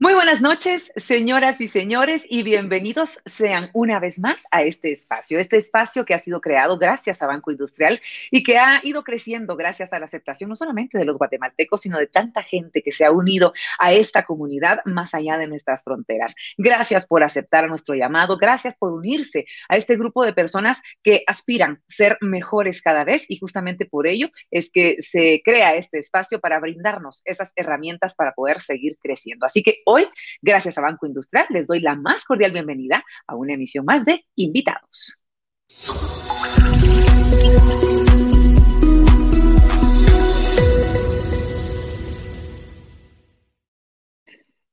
Muy buenas noches, señoras y señores, y bienvenidos sean una vez más a este espacio, este espacio que ha sido creado gracias a Banco Industrial y que ha ido creciendo gracias a la aceptación no solamente de los guatemaltecos, sino de tanta gente que se ha unido a esta comunidad más allá de nuestras fronteras. Gracias por aceptar nuestro llamado, gracias por unirse a este grupo de personas que aspiran a ser mejores cada vez y justamente por ello es que se crea este espacio para brindarnos esas herramientas para poder seguir creciendo. Así que Hoy, gracias a Banco Industrial, les doy la más cordial bienvenida a una emisión más de Invitados.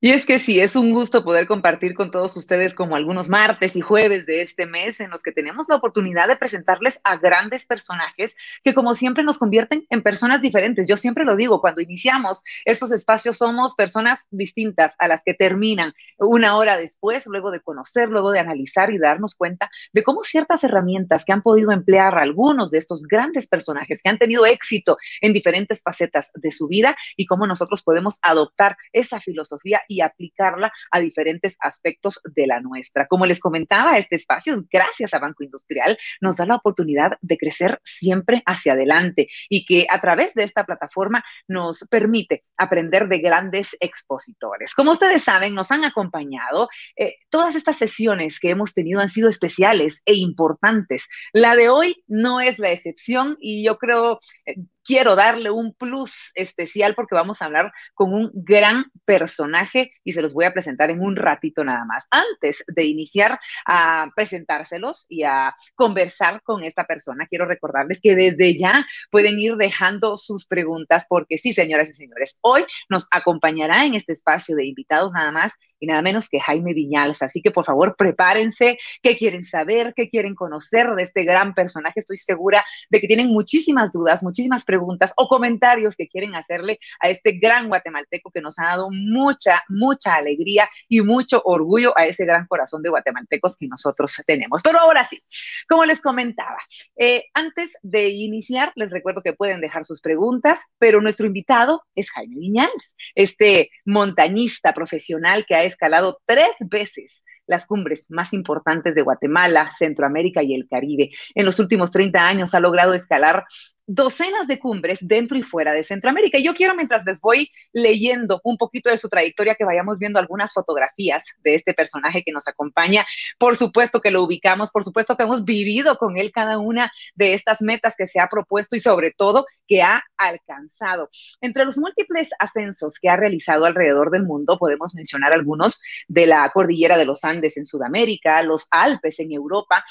Y es que sí, es un gusto poder compartir con todos ustedes como algunos martes y jueves de este mes en los que tenemos la oportunidad de presentarles a grandes personajes que como siempre nos convierten en personas diferentes. Yo siempre lo digo, cuando iniciamos estos espacios somos personas distintas a las que terminan una hora después, luego de conocer, luego de analizar y darnos cuenta de cómo ciertas herramientas que han podido emplear algunos de estos grandes personajes que han tenido éxito en diferentes facetas de su vida y cómo nosotros podemos adoptar esa filosofía y aplicarla a diferentes aspectos de la nuestra. Como les comentaba, este espacio, gracias a Banco Industrial, nos da la oportunidad de crecer siempre hacia adelante y que a través de esta plataforma nos permite aprender de grandes expositores. Como ustedes saben, nos han acompañado. Eh, todas estas sesiones que hemos tenido han sido especiales e importantes. La de hoy no es la excepción y yo creo, eh, quiero darle un plus especial porque vamos a hablar con un gran personaje y se los voy a presentar en un ratito nada más. Antes de iniciar a presentárselos y a conversar con esta persona, quiero recordarles que desde ya pueden ir dejando sus preguntas porque sí, señoras y señores, hoy nos acompañará en este espacio de invitados nada más y nada menos que Jaime Viñals. Así que por favor prepárense, qué quieren saber, qué quieren conocer de este gran personaje. Estoy segura de que tienen muchísimas dudas, muchísimas preguntas o comentarios que quieren hacerle a este gran guatemalteco que nos ha dado mucha, mucha alegría y mucho orgullo a ese gran corazón de guatemaltecos que nosotros tenemos. Pero ahora sí, como les comentaba, eh, antes de iniciar, les recuerdo que pueden dejar sus preguntas, pero nuestro invitado es Jaime Viñals, este montañista profesional que ha escalado tres veces las cumbres más importantes de Guatemala, Centroamérica y el Caribe. En los últimos 30 años ha logrado escalar docenas de cumbres dentro y fuera de Centroamérica. Y yo quiero, mientras les voy leyendo un poquito de su trayectoria, que vayamos viendo algunas fotografías de este personaje que nos acompaña. Por supuesto que lo ubicamos, por supuesto que hemos vivido con él cada una de estas metas que se ha propuesto y sobre todo que ha alcanzado. Entre los múltiples ascensos que ha realizado alrededor del mundo, podemos mencionar algunos de la cordillera de los Andes en Sudamérica, los Alpes en Europa,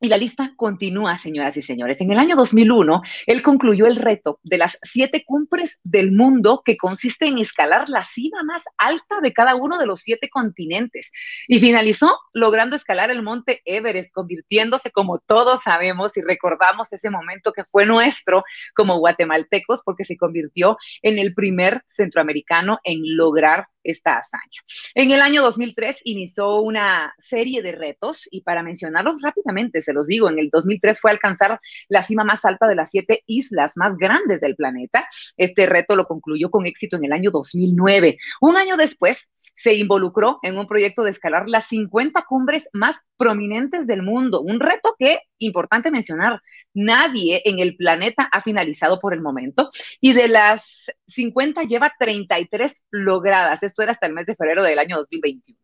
y la lista continúa, señoras y señores. En el año 2001, él concluyó el reto de las siete cumbres del mundo, que consiste en escalar la cima más alta de cada uno de los siete continentes. Y finalizó logrando escalar el monte Everest, convirtiéndose, como todos sabemos y recordamos ese momento que fue nuestro como guatemaltecos, porque se convirtió en el primer centroamericano en lograr esta hazaña. En el año 2003 inició una serie de retos y para mencionarlos rápidamente, se los digo, en el 2003 fue alcanzar la cima más alta de las siete islas más grandes del planeta. Este reto lo concluyó con éxito en el año 2009. Un año después, se involucró en un proyecto de escalar las 50 cumbres más prominentes del mundo, un reto que, importante mencionar, nadie en el planeta ha finalizado por el momento y de las 50 lleva 33 logradas. Esto era hasta el mes de febrero del año 2021.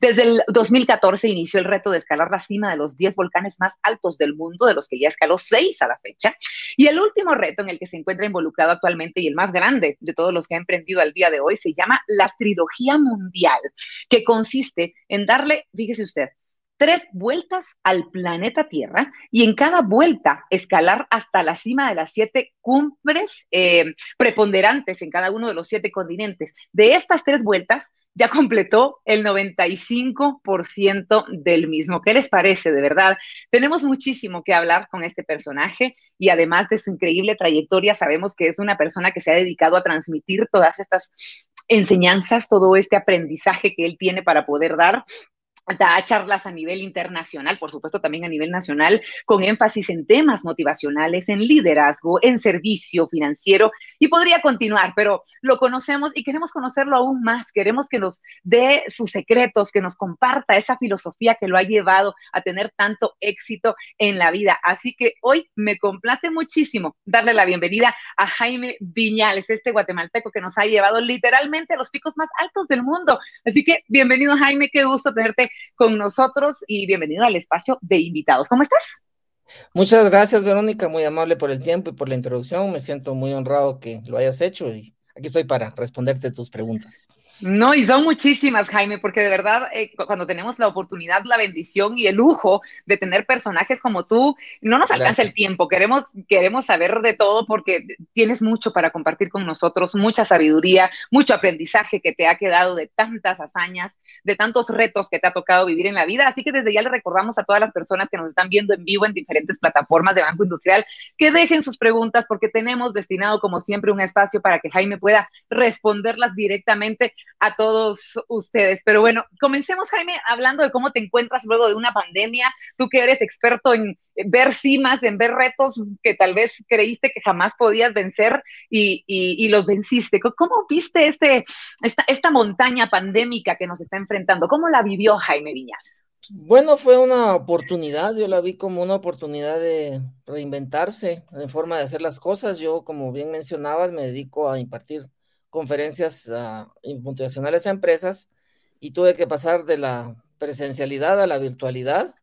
Desde el 2014 inició el reto de escalar la cima de los 10 volcanes más altos del mundo, de los que ya escaló 6 a la fecha. Y el último reto en el que se encuentra involucrado actualmente y el más grande de todos los que ha emprendido al día de hoy se llama la trilogía mundial, que consiste en darle, fíjese usted, tres vueltas al planeta Tierra y en cada vuelta escalar hasta la cima de las siete cumbres eh, preponderantes en cada uno de los siete continentes. De estas tres vueltas ya completó el 95% del mismo. ¿Qué les parece? De verdad, tenemos muchísimo que hablar con este personaje y además de su increíble trayectoria, sabemos que es una persona que se ha dedicado a transmitir todas estas enseñanzas, todo este aprendizaje que él tiene para poder dar da charlas a nivel internacional, por supuesto también a nivel nacional, con énfasis en temas motivacionales, en liderazgo, en servicio financiero y podría continuar, pero lo conocemos y queremos conocerlo aún más, queremos que nos dé sus secretos, que nos comparta esa filosofía que lo ha llevado a tener tanto éxito en la vida. Así que hoy me complace muchísimo darle la bienvenida a Jaime Viñales, este guatemalteco que nos ha llevado literalmente a los picos más altos del mundo. Así que bienvenido Jaime, qué gusto tenerte con nosotros y bienvenido al espacio de invitados. ¿Cómo estás? Muchas gracias, Verónica, muy amable por el tiempo y por la introducción. Me siento muy honrado que lo hayas hecho y aquí estoy para responderte tus preguntas. No, y son muchísimas, Jaime, porque de verdad, eh, cuando tenemos la oportunidad, la bendición y el lujo de tener personajes como tú, no nos alcanza el tiempo. Queremos, queremos saber de todo porque tienes mucho para compartir con nosotros, mucha sabiduría, mucho aprendizaje que te ha quedado de tantas hazañas, de tantos retos que te ha tocado vivir en la vida. Así que desde ya le recordamos a todas las personas que nos están viendo en vivo en diferentes plataformas de Banco Industrial que dejen sus preguntas porque tenemos destinado, como siempre, un espacio para que Jaime pueda responderlas directamente a todos ustedes. Pero bueno, comencemos, Jaime, hablando de cómo te encuentras luego de una pandemia. Tú que eres experto en ver cimas, en ver retos que tal vez creíste que jamás podías vencer y, los venciste. ¿Cómo viste este, esta, esta montaña pandémica que nos está enfrentando? ¿Cómo la vivió Jaime Viñas? Bueno, fue una oportunidad, yo la vi como una oportunidad de reinventarse en forma de hacer las cosas. Yo, como bien mencionabas, me dedico a impartir conferencias uh, motivacionales a empresas y tuve que pasar de la presencialidad a la virtualidad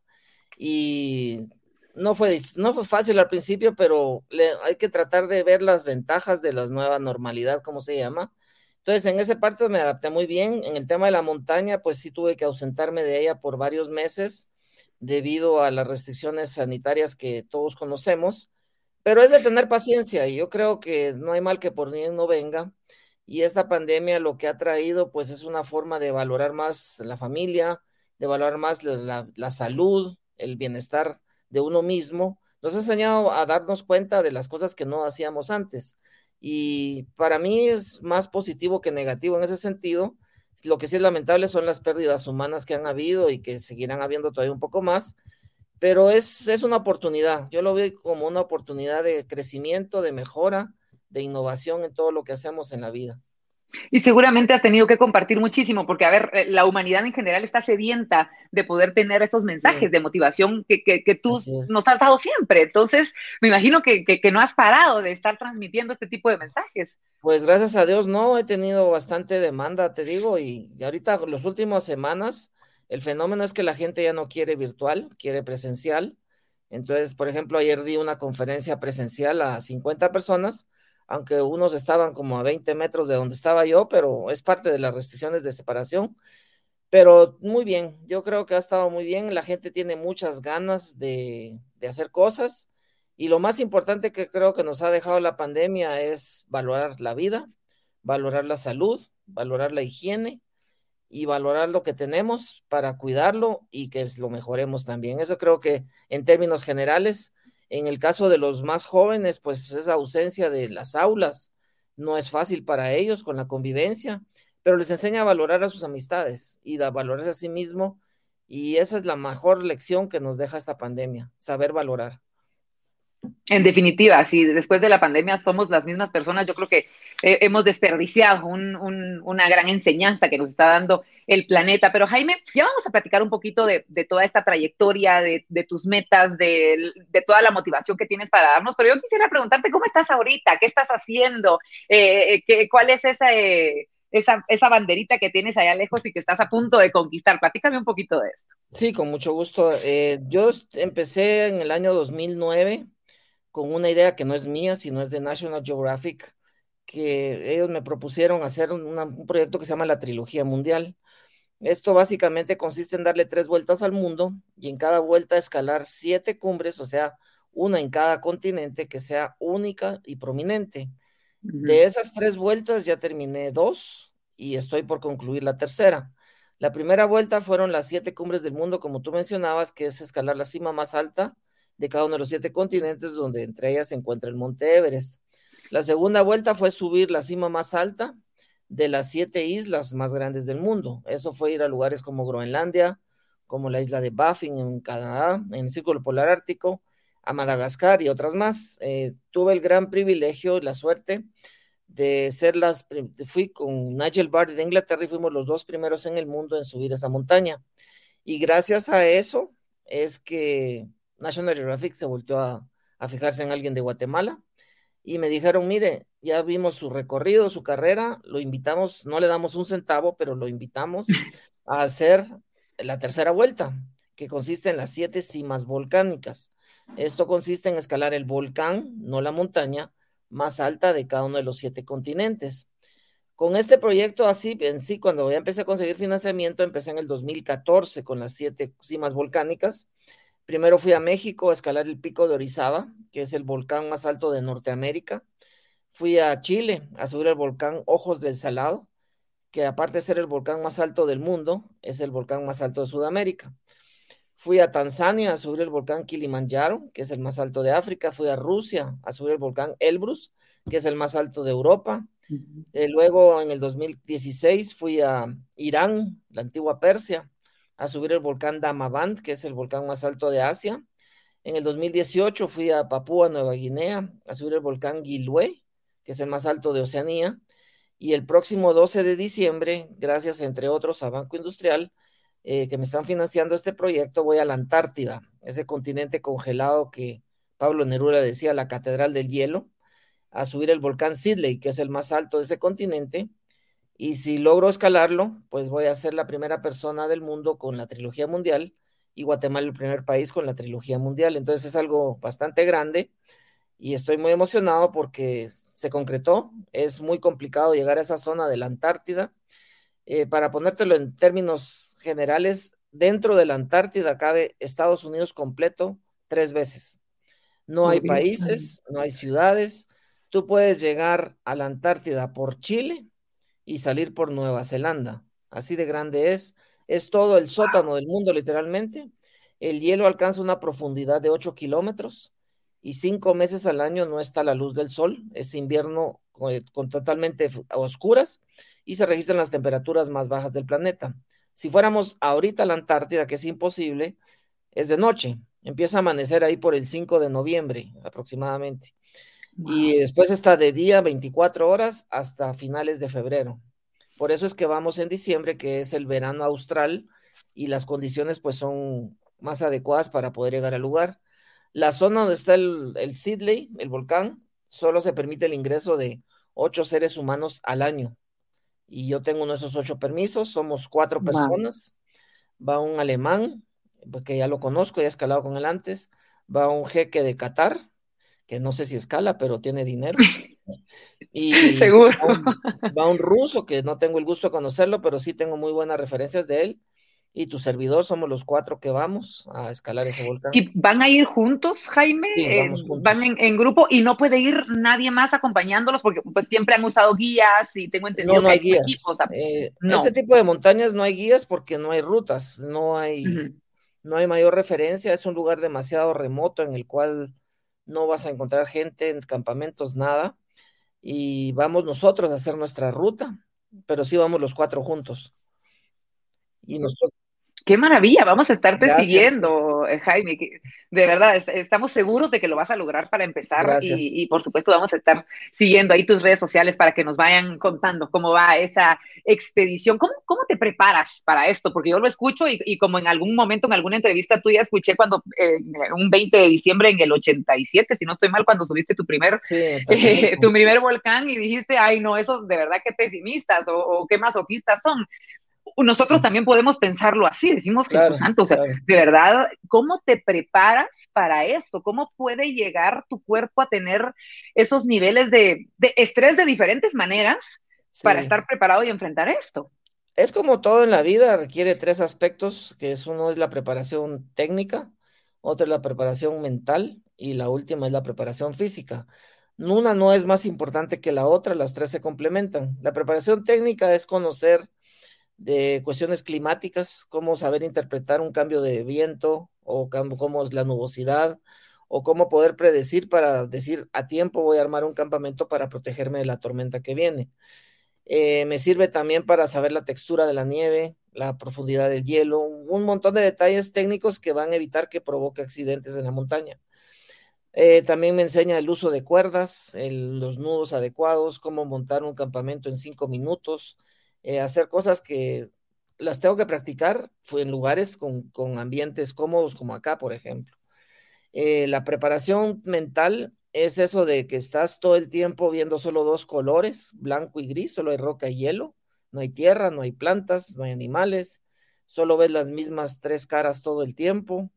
y no fue, no fue fácil al principio, pero hay que tratar de ver las ventajas de la nueva normalidad, como se llama. Entonces, en esa parte me adapté muy bien. En el tema de la montaña, pues sí tuve que ausentarme de ella por varios meses debido a las restricciones sanitarias que todos conocemos, pero es de tener paciencia y yo creo que no hay mal que por bien no venga y esta pandemia lo que ha traído pues es una forma de valorar más la familia, de valorar más la, salud, el bienestar de uno mismo. Nos ha enseñado a darnos cuenta de las cosas que no hacíamos antes. Y para mí es más positivo que negativo en ese sentido. Lo que sí es lamentable son las pérdidas humanas que han habido y que seguirán habiendo todavía un poco más, pero es, es una oportunidad. Yo lo veo como una oportunidad de crecimiento, de mejora, de innovación en todo lo que hacemos en la vida. Y seguramente has tenido que compartir muchísimo, porque, a ver, eh, la humanidad en general está sedienta de poder tener estos mensajes de motivación que, que, tú nos has dado siempre. Entonces, me imagino que, que, no has parado de estar transmitiendo este tipo de mensajes. Pues gracias a Dios, no, he tenido bastante demanda, te digo, y, y ahorita, las últimas semanas, el fenómeno es que la gente ya no quiere virtual, quiere presencial. Entonces, por ejemplo, ayer di una conferencia presencial a 50 personas aunque unos estaban como a 20 metros de donde estaba yo, pero es parte de las restricciones de separación. Pero muy bien, yo creo que ha estado muy bien, la gente tiene muchas ganas de, de hacer cosas y lo más importante que creo que nos ha dejado la pandemia es valorar la vida, valorar la salud, valorar la higiene y valorar lo que tenemos para cuidarlo y que lo mejoremos también. Eso creo que en términos generales en el caso de los más jóvenes, pues esa ausencia de las aulas no es fácil para ellos con la convivencia, pero les enseña a valorar a sus amistades y a valorarse a sí mismo. Y esa es la mejor lección que nos deja esta pandemia, saber valorar. En definitiva, si después de la pandemia somos las mismas personas, yo creo que eh, hemos desperdiciado una gran enseñanza que nos está dando el planeta. Pero Jaime, ya vamos a platicar un poquito de, toda esta trayectoria, de, tus metas, de, toda la motivación que tienes para darnos. Pero yo quisiera preguntarte cómo estás ahorita, qué estás haciendo, eh, qué, cuál es esa, esa, esa banderita que tienes allá lejos y que estás a punto de conquistar. Platícame un poquito de esto. Sí, con mucho gusto. Eh, yo empecé en el año 2009 con una idea que no es mía, sino es de National Geographic, que ellos me propusieron hacer un proyecto que se llama la Trilogía Mundial. Esto básicamente consiste en darle tres vueltas al mundo y en cada vuelta escalar siete cumbres, o sea, una en cada continente que sea única y prominente. De esas tres vueltas ya terminé dos y estoy por concluir la tercera. La primera vuelta fueron las siete cumbres del mundo, como tú mencionabas, que es escalar la cima más alta de cada uno de los siete continentes, donde entre ellas se encuentra el Monte Everest. La segunda vuelta fue subir la cima más alta de las siete islas más grandes del mundo. Eso fue ir a lugares como Groenlandia, como la isla de Baffin en Canadá, en el Círculo Polar Ártico, a Madagascar y otras más. Eh, tuve el gran privilegio y la suerte de ser las, fui con Nigel Barty de Inglaterra y fuimos los dos primeros en el mundo en subir esa montaña. Y gracias a eso es que National Geographic se volvió a fijarse en alguien de Guatemala y me dijeron, mire, ya vimos su recorrido, su carrera, lo invitamos, no le damos un centavo, pero lo invitamos a hacer la tercera vuelta, que consiste en las siete cimas volcánicas. Esto consiste en escalar el volcán, no la montaña, más alta de cada uno de los siete continentes. Con este proyecto así, en sí, cuando ya empecé a conseguir financiamiento, empecé en el 2014 con las siete cimas volcánicas. Primero fui a México a escalar el pico de Orizaba, que es el volcán más alto de Norteamérica. Fui a Chile a subir el volcán Ojos del Salado, que aparte de ser el volcán más alto del mundo, es el volcán más alto de Sudamérica. Fui a Tanzania a subir el volcán Kilimanjaro, que es el más alto de África. Fui a Rusia a subir el volcán Elbrus, que es el más alto de Europa. Eh, luego, en el 2016, fui a Irán, la antigua Persia, a subir el volcán Damavand, que es el volcán más alto de Asia. En el 2018 fui a Papúa Nueva Guinea a subir el volcán Gilue, que es el más alto de Oceanía. Y el próximo 12 de diciembre, gracias entre otros a Banco Industrial, eh, que me están financiando este proyecto, voy a la Antártida, ese continente congelado que Pablo Neruda decía la Catedral del Hielo, a subir el volcán Sidley, que es el más alto de ese continente. Y si logro escalarlo, pues voy a ser la primera persona del mundo con la trilogía mundial y Guatemala el primer país con la trilogía mundial. Entonces es algo bastante grande y estoy muy emocionado porque se concretó. Es muy complicado llegar a esa zona de la Antártida. Eh, para ponértelo en términos generales, dentro de la Antártida cabe Estados Unidos completo tres veces. No hay países, no hay ciudades. Tú puedes llegar a la Antártida por Chile y salir por Nueva Zelanda. Así de grande es. Es todo el sótano del mundo, literalmente. El hielo alcanza una profundidad de 8 kilómetros y cinco meses al año no está la luz del sol, es invierno con, con totalmente oscuras y se registran las temperaturas más bajas del planeta. Si fuéramos ahorita a la Antártida, que es imposible, es de noche, empieza a amanecer ahí por el 5 de noviembre aproximadamente. Y después está de día 24 horas hasta finales de febrero. Por eso es que vamos en diciembre, que es el verano austral, y las condiciones pues son más adecuadas para poder llegar al lugar. La zona donde está el, el Sidley, el volcán, solo se permite el ingreso de ocho seres humanos al año. Y yo tengo uno de esos ocho permisos, somos cuatro personas. Va un alemán, porque ya lo conozco, ya he escalado con él antes. Va un jeque de Qatar, que no sé si escala, pero tiene dinero. Y Seguro. Va un, va un ruso, que no tengo el gusto de conocerlo, pero sí tengo muy buenas referencias de él y tu servidor somos los cuatro que vamos a escalar ese volcán. ¿Y van a ir juntos, Jaime? Sí, Eh, juntos. van en, en grupo y no puede ir nadie más acompañándolos porque pues siempre han usado guías y tengo entendido No, no que hay guías. equipo, o sea, Eh, no. Este tipo de montañas no hay guías porque no hay rutas, no hay, no hay mayor referencia, es un lugar demasiado remoto en el cual no vas a encontrar gente en campamentos, nada, y vamos nosotros a hacer nuestra ruta, pero sí vamos los cuatro juntos. Y nosotros, Qué maravilla, vamos a estarte Gracias. siguiendo, eh, Jaime. de verdad, es- estamos seguros de que lo vas a lograr para empezar y, y, por supuesto vamos a estar siguiendo ahí tus redes sociales para que nos vayan contando cómo va esa expedición. ¿Cómo, cómo te preparas para esto? Porque yo lo escucho y, y como en algún momento, en alguna entrevista tuya, escuché cuando eh, un 20 de diciembre en el 87, si no estoy mal, cuando subiste tu primer sí, eh, tu primer volcán y dijiste, ay, no, esos de verdad qué pesimistas o, o qué masoquistas son. Nosotros también podemos pensarlo así, decimos Claro, Jesús Santo, o sea, claro. de verdad, ¿cómo te preparas para esto? ¿Cómo puede llegar tu cuerpo a tener esos niveles de, de estrés de diferentes maneras para estar preparado y enfrentar esto? Es como todo en la vida, requiere tres aspectos, que es uno es la preparación técnica, otro es la preparación mental y la última es la preparación física. Una no es más importante que la otra, las tres se complementan. La preparación técnica es conocer de cuestiones climáticas, cómo saber interpretar un cambio de viento o cómo es la nubosidad o cómo poder predecir para decir a tiempo voy a armar un campamento para protegerme de la tormenta que viene. Eh, me sirve también para saber la textura de la nieve, la profundidad del hielo, un montón de detalles técnicos que van a evitar que provoque accidentes en la montaña. Eh, también me enseña el uso de cuerdas, los nudos adecuados, cómo montar un campamento en cinco minutos, eh, hacer cosas que las tengo que practicar en lugares con, ambientes cómodos como acá, por ejemplo. la preparación mental es eso de que estás todo el tiempo viendo solo dos colores, blanco y gris, solo hay roca y hielo, no hay tierra, no hay plantas, no hay animales, solo ves las mismas tres caras todo el tiempo,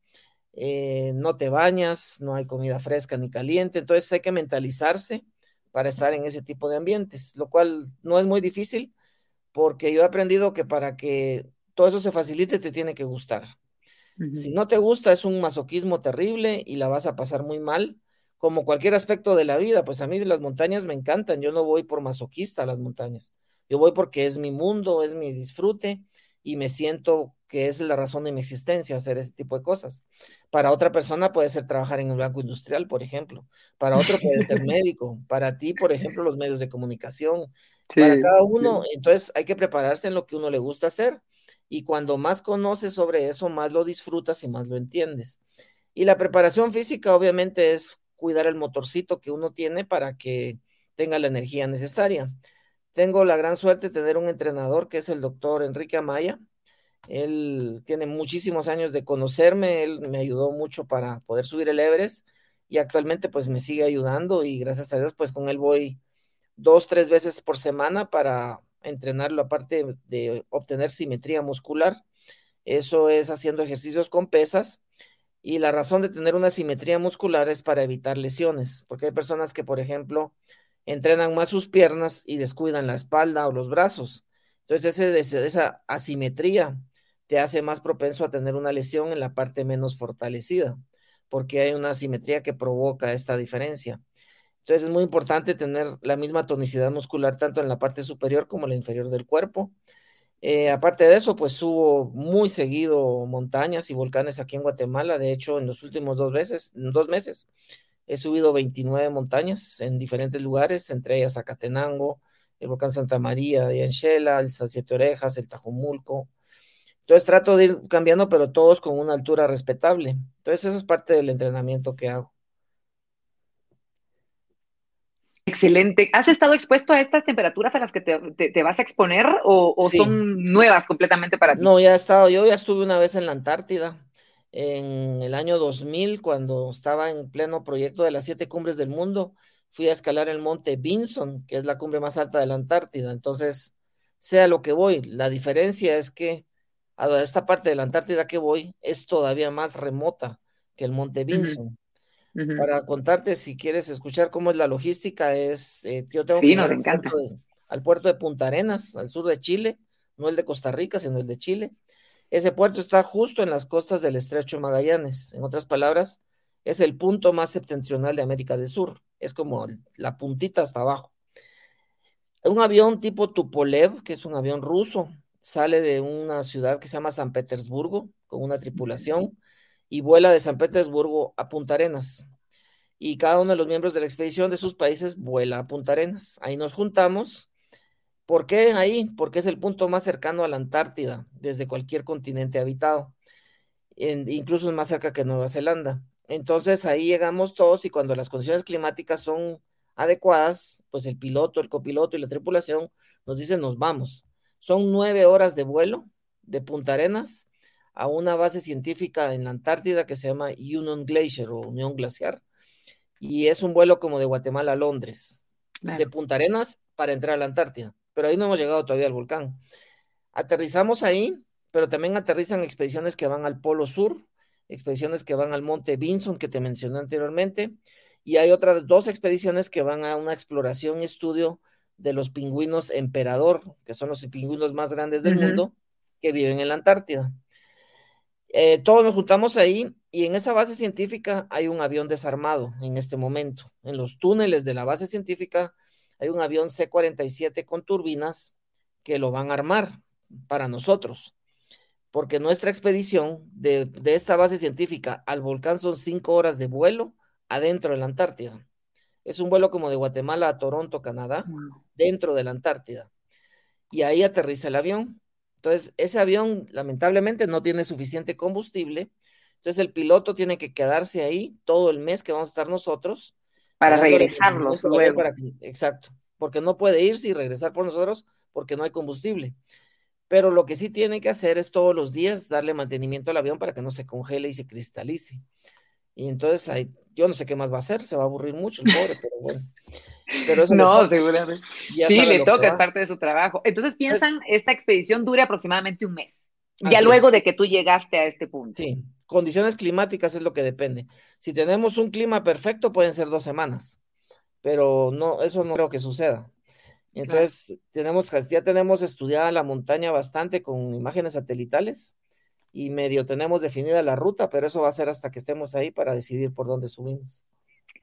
eh, no te bañas, no hay comida fresca ni caliente, entonces hay que mentalizarse para estar en ese tipo de ambientes, lo cual no es muy difícil porque yo he aprendido que para que todo eso se facilite te tiene que gustar. Si no te gusta es un masoquismo terrible y la vas a pasar muy mal como cualquier aspecto de la vida, pues a mí las montañas me encantan, yo no voy por masoquista a las montañas, yo voy porque es mi mundo, es mi disfrute y me siento que es la razón de mi existencia hacer ese tipo de cosas. Para otra persona puede ser trabajar en el banco industrial, por ejemplo, para otro puede ser médico, para ti, por ejemplo, los medios de comunicación, para cada uno, entonces hay que prepararse en lo que uno le gusta hacer y cuando más conoces sobre eso, más lo disfrutas y más lo entiendes. Y la preparación física obviamente es cuidar el motorcito que uno tiene para que tenga la energía necesaria. Tengo la gran suerte de tener un entrenador que es el doctor Enrique Amaya. Él tiene muchísimos años de conocerme, él me ayudó mucho para poder subir el Everest y actualmente pues me sigue ayudando y gracias a Dios pues con él voy dos, tres veces por semana para entrenarlo aparte de obtener simetría muscular. Eso es haciendo ejercicios con pesas y la razón de tener una simetría muscular es para evitar lesiones, porque hay personas que, por ejemplo, entrenan más sus piernas y descuidan la espalda o los brazos. Entonces, ese, esa asimetría te hace más propenso a tener una lesión en la parte menos fortalecida, porque hay una asimetría que provoca esta diferencia. Entonces, es muy importante tener la misma tonicidad muscular tanto en la parte superior como en la inferior del cuerpo. Eh, aparte de eso, pues subo muy seguido montañas y volcanes aquí en Guatemala. De hecho, en los últimos dos veces, dos meses, he subido 29 montañas en diferentes lugares, entre ellas Acatenango, el volcán Santa María de Anchela, el Siete Orejas, el Tajumulco. Entonces trato de ir cambiando, pero todos con una altura respetable. Entonces eso es parte del entrenamiento que hago. Excelente. ¿Has estado expuesto a estas temperaturas a las que te, vas a exponer o, son nuevas completamente para ti? No, ya he estado. Yo ya estuve una vez en la Antártida en el año 2000 cuando estaba en pleno proyecto de las siete cumbres del mundo. Fui a escalar el monte Vinson, que es la cumbre más alta de la Antártida. Entonces, sea lo que voy, la diferencia es que a esta parte de la Antártida que voy es todavía más remota que el monte Vinson. Para contarte, si quieres escuchar cómo es la logística, es eh, yo tengo que ir al, Puerto de, al puerto de Punta Arenas, al sur de Chile, no el de Costa Rica, sino el de Chile. Ese puerto está justo en las costas del estrecho de Magallanes. En otras palabras, es el punto más septentrional de América del Sur. Es como la puntita hasta abajo. Un avión tipo Tupolev, que es un avión ruso, sale de una ciudad que se llama San Petersburgo con una tripulación y vuela de San Petersburgo a Punta Arenas. Y cada uno de los miembros de la expedición de sus países vuela a Punta Arenas. Ahí nos juntamos. ¿Por qué ahí? Porque es el punto más cercano a la Antártida, desde cualquier continente habitado. incluso es más cerca que Nueva Zelanda. Entonces ahí llegamos todos y cuando las condiciones climáticas son adecuadas, pues el piloto, el copiloto y la tripulación nos dicen nos vamos. Son nueve horas de vuelo de Punta Arenas a una base científica en la Antártida que se llama Union Glacier o Unión Glaciar. Y es un vuelo como de Guatemala a Londres, de Punta Arenas para entrar a la Antártida. Pero ahí no hemos llegado todavía al volcán. Aterrizamos ahí, pero también aterrizan expediciones que van al Polo Sur, expediciones que van al Monte Vinson, que te mencioné anteriormente, y hay otras dos expediciones que van a una exploración y estudio de los pingüinos emperador, que son los pingüinos más grandes del mundo, que viven en la Antártida. Eh, todos nos juntamos ahí y en esa base científica hay un avión desarmado en este momento. En los túneles de la base científica hay un avión C-47 con turbinas que lo van a armar para nosotros, porque nuestra expedición de, esta base científica al volcán son cinco horas de vuelo adentro de la Antártida. Es un vuelo como de Guatemala a Toronto, Canadá, dentro de la Antártida. y ahí aterriza el avión. Entonces, ese avión lamentablemente no tiene suficiente combustible, entonces el piloto tiene que quedarse ahí todo el mes que vamos a estar nosotros. Para regresarlos luego. exacto, porque no puede irse y regresar por nosotros porque no hay combustible. Pero lo que sí tiene que hacer es todos los días darle mantenimiento al avión para que no se congele y se cristalice. Y entonces ahí, yo no sé qué más va a hacer, se va a aburrir mucho el pobre, pero bueno. Pero no, seguramente. Sí, le toca, es parte de su trabajo. Entonces piensan, esta expedición dure aproximadamente un mes, ya luego de que tú llegaste a este punto. Sí, condiciones climáticas es lo que depende. Si tenemos un clima perfecto, pueden ser dos semanas, pero no, eso no creo que suceda. Entonces, tenemos, ya tenemos estudiada la montaña bastante con imágenes satelitales y medio tenemos definida la ruta, pero eso va a ser hasta que estemos ahí para decidir por dónde subimos.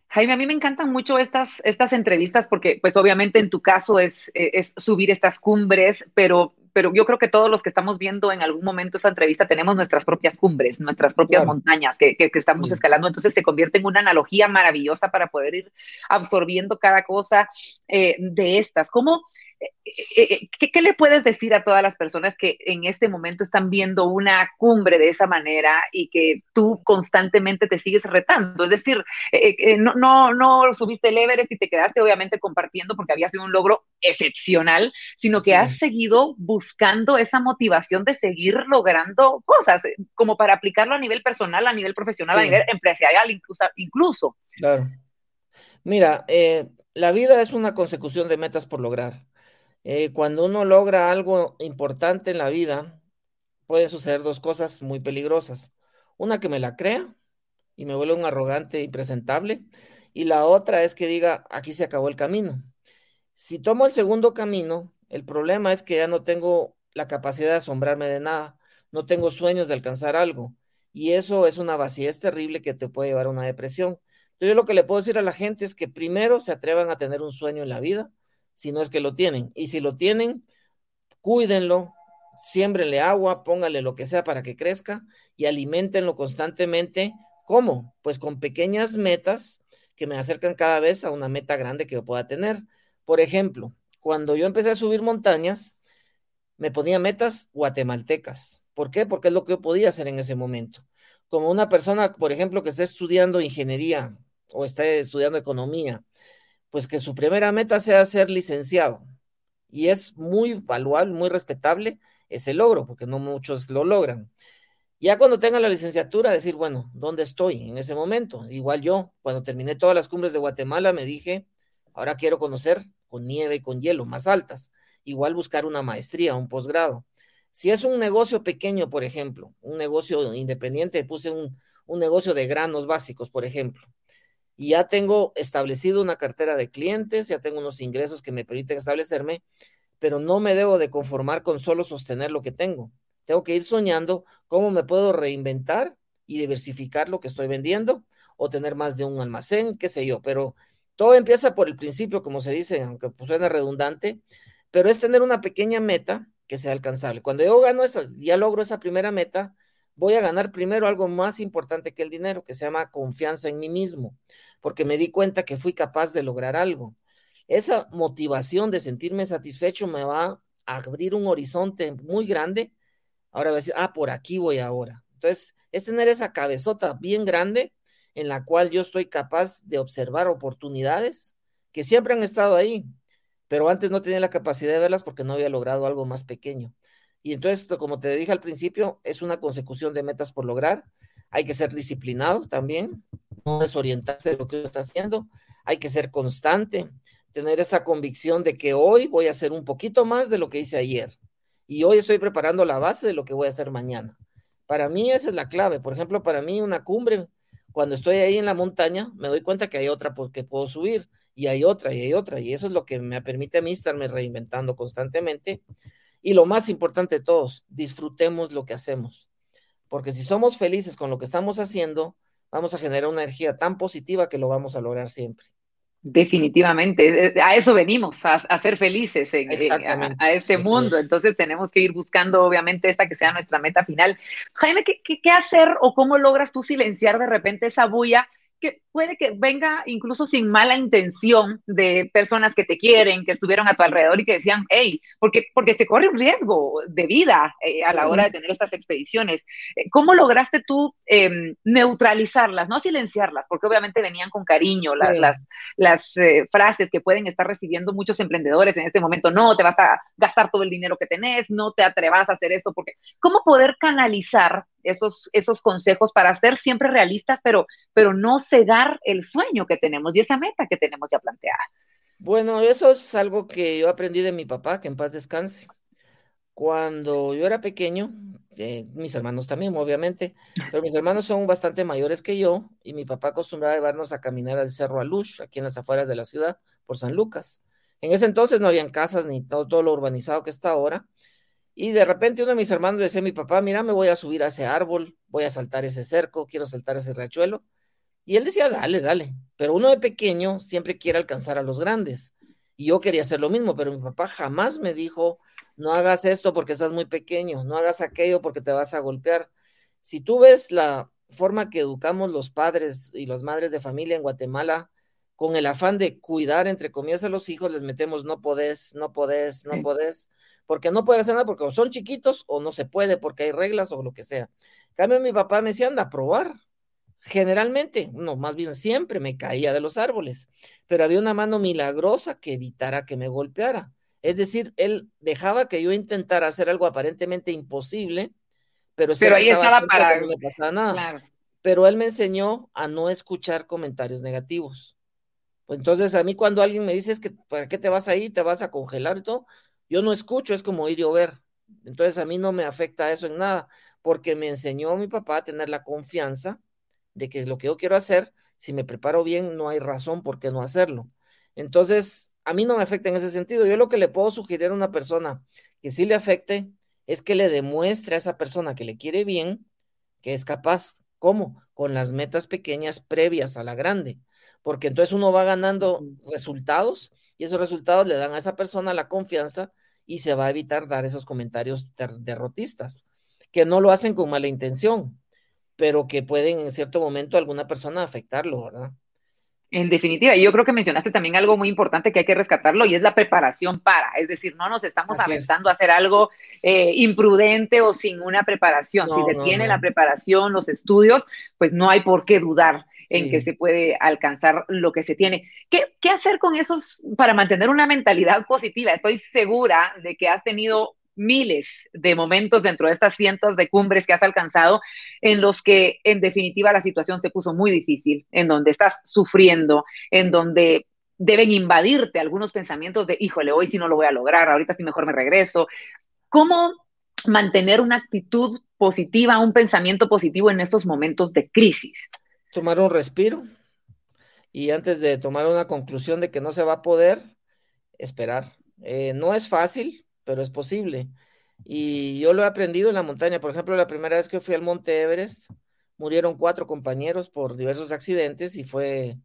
Jaime, a mí me encantan mucho estas, estas entrevistas porque, pues obviamente en tu caso es, es subir estas cumbres, pero, pero yo creo que todos los que estamos viendo en algún momento esta entrevista tenemos nuestras propias cumbres, nuestras propias montañas que, que, estamos escalando, entonces se convierte en una analogía maravillosa para poder ir absorbiendo cada cosa eh, de estas. ¿Cómo, eh, eh, ¿Qué, le puedes decir a todas las personas que en este momento están viendo una cumbre de esa manera y que tú constantemente te sigues retando? Es decir, eh, no, no, no subiste el Everest y te quedaste obviamente compartiendo porque había sido un logro excepcional, sino que has seguido buscando esa motivación de seguir logrando cosas, como para aplicarlo a nivel personal, a nivel profesional, a nivel empresarial incluso. incluso. Claro. Mira, la vida es una consecución de metas por lograr. Eh, cuando uno logra algo importante en la vida, puede suceder dos cosas muy peligrosas. Una que me la crea y me vuelve un arrogante y presentable, y la otra es que diga, aquí se acabó el camino. Si tomo el segundo camino, el problema es que ya no tengo la capacidad de asombrarme de nada, no tengo sueños de alcanzar algo, y eso es una vacío terrible que te puede llevar a una depresión. Entonces, yo lo que le puedo decir a la gente es que primero se atrevan a tener un sueño en la vida, si no es que lo tienen. Y si lo tienen, cuídenlo, siémbrenle agua, pónganle lo que sea para que crezca y alimentenlo constantemente. ¿Cómo? Pues con pequeñas metas que me acercan cada vez a una meta grande que yo pueda tener. Por ejemplo, cuando yo empecé a subir montañas, me ponía metas guatemaltecas. ¿Por qué? Porque es lo que yo podía hacer en ese momento. Como una persona, por ejemplo, que está estudiando ingeniería o está estudiando economía pues que su primera meta sea ser licenciado. Y es muy valuable, muy respetable ese logro, porque no muchos lo logran. Ya cuando tenga la licenciatura, decir, bueno, ¿dónde estoy en ese momento? Igual yo, cuando terminé todas las cumbres de Guatemala, me dije, ahora quiero conocer con nieve y con hielo más altas. Igual buscar una maestría, un posgrado. Si es un negocio pequeño, por ejemplo, un negocio independiente, puse un, un negocio de granos básicos, por ejemplo y ya tengo establecido una cartera de clientes, ya tengo unos ingresos que me permiten establecerme, pero no me debo de conformar con solo sostener lo que tengo. Tengo que ir soñando cómo me puedo reinventar y diversificar lo que estoy vendiendo o tener más de un almacén, qué sé yo, pero todo empieza por el principio, como se dice, aunque pues suena redundante, pero es tener una pequeña meta que sea alcanzable. Cuando yo gano esa, ya logro esa primera meta, voy a ganar primero algo más importante que el dinero, que se llama confianza en mí mismo, porque me di cuenta que fui capaz de lograr algo. Esa motivación de sentirme satisfecho me va a abrir un horizonte muy grande. Ahora voy a decir, ah, por aquí voy ahora. Entonces, es tener esa cabezota bien grande en la cual yo estoy capaz de observar oportunidades que siempre han estado ahí, pero antes no tenía la capacidad de verlas porque no había logrado algo más pequeño. Y entonces, como te dije al principio, es una consecución de metas por lograr. Hay que ser disciplinado también, no desorientarse de lo que uno está haciendo. Hay que ser constante, tener esa convicción de que hoy voy a hacer un poquito más de lo que hice ayer. Y hoy estoy preparando la base de lo que voy a hacer mañana. Para mí esa es la clave. Por ejemplo, para mí una cumbre, cuando estoy ahí en la montaña, me doy cuenta que hay otra porque puedo subir y hay otra y hay otra. Y eso es lo que me permite a mí estarme reinventando constantemente y lo más importante de todos, disfrutemos lo que hacemos. Porque si somos felices con lo que estamos haciendo, vamos a generar una energía tan positiva que lo vamos a lograr siempre. Definitivamente, a eso venimos, a, ser felices a, este mundo. Entonces tenemos que ir buscando, obviamente, esta que sea nuestra meta final. Jaime, ¿qué, ¿qué, qué, hacer o cómo logras tú silenciar de repente esa bulla que puede que venga incluso sin mala intención de personas que te quieren, que estuvieron a tu alrededor y que decían, hey, porque, porque se corre un riesgo de vida eh, a la hora de tener estas expediciones. Eh, ¿Cómo lograste tú em, neutralizarlas, no silenciarlas? Porque obviamente venían con cariño las, las, eh, frases que pueden estar recibiendo muchos emprendedores en este momento. No, te vas a gastar todo el dinero que tenés, no te atrevas a hacer eso, porque ¿cómo poder canalizar esos, esos consejos para ser siempre realistas, pero, pero no cegar el sueño que tenemos y esa meta que tenemos ya planteada. Bueno, eso es algo que yo aprendí de mi papá, que en paz descanse. Cuando yo era pequeño, eh, mis hermanos también, obviamente, pero mis hermanos son bastante mayores que yo y mi papá acostumbraba a llevarnos a caminar al Cerro Alush, aquí en las afueras de la ciudad, por San Lucas. En ese entonces no habían casas ni todo, todo lo urbanizado que está ahora. Y de repente uno de mis hermanos le decía a mi papá, mira, me voy a subir a ese árbol, voy a saltar ese cerco, quiero saltar ese riachuelo. Y él decía, dale, dale. Pero uno de pequeño siempre quiere alcanzar a los grandes. Y yo quería hacer lo mismo, pero mi papá jamás me dijo, no hagas esto porque estás muy pequeño, no hagas aquello porque te vas a golpear. Si tú ves la forma que educamos los padres y las madres de familia en Guatemala, con el afán de cuidar, entre comillas, a los hijos, les metemos no podés, no podés, no podés, porque no puede hacer nada porque o son chiquitos o no se puede porque hay reglas o lo que sea. En cambio, mi papá me decía, anda a probar, Generalmente, no, más bien siempre me caía de los árboles, pero había una mano milagrosa que evitara que me golpeara. Es decir, él dejaba que yo intentara hacer algo aparentemente imposible, pero, pero ahí estaba, para no me pasaba nada. Pero él me enseñó a no escuchar comentarios negativos. Pues entonces a mí cuando alguien me dice es que para qué te vas ahí, te vas a congelar y todo, yo no escucho, es como ir y ver. Entonces a mí no me afecta eso en nada, porque me enseñó mi papá a tener la confianza de que lo que yo quiero hacer, si me preparo bien, no hay razón por qué no hacerlo. Entonces, a mí no me afecta en ese sentido. Yo lo que le puedo sugerir a una persona que sí le afecte es que le demuestre a esa persona que le quiere bien que es capaz. ¿Cómo? Con las metas pequeñas previas a la grande. Porque entonces uno va ganando resultados y esos resultados le dan a esa persona la confianza y se va a evitar dar esos comentarios derrotistas, que no lo hacen con mala intención, pero que pueden en cierto momento alguna persona afectarlo, ¿verdad? En definitiva, y yo creo que mencionaste también algo muy importante que hay que rescatarlo y es la preparación para, es decir, no nos estamos aventando a hacer algo eh, imprudente o sin una preparación. si se tiene la preparación, los estudios, pues no hay por qué dudar en que se puede alcanzar lo que se tiene. ¿Qué, ¿Qué hacer con esos para mantener una mentalidad positiva? Estoy segura de que has tenido miles de momentos dentro de estas cientos de cumbres que has alcanzado en los que en definitiva la situación se puso muy difícil, en donde estás sufriendo, en donde deben invadirte algunos pensamientos de, híjole, hoy sí no lo voy a lograr, ahorita sí mejor me regreso. ¿Cómo mantener una actitud positiva, un pensamiento positivo en estos momentos de crisis? Tomar un respiro y antes de tomar una conclusión de que no se va a poder, esperar. Eh, no es fácil, pero es posible. Y yo lo he aprendido en la montaña. Por ejemplo, la primera vez que fui al Monte Everest, murieron cuatro compañeros por diversos accidentes y fue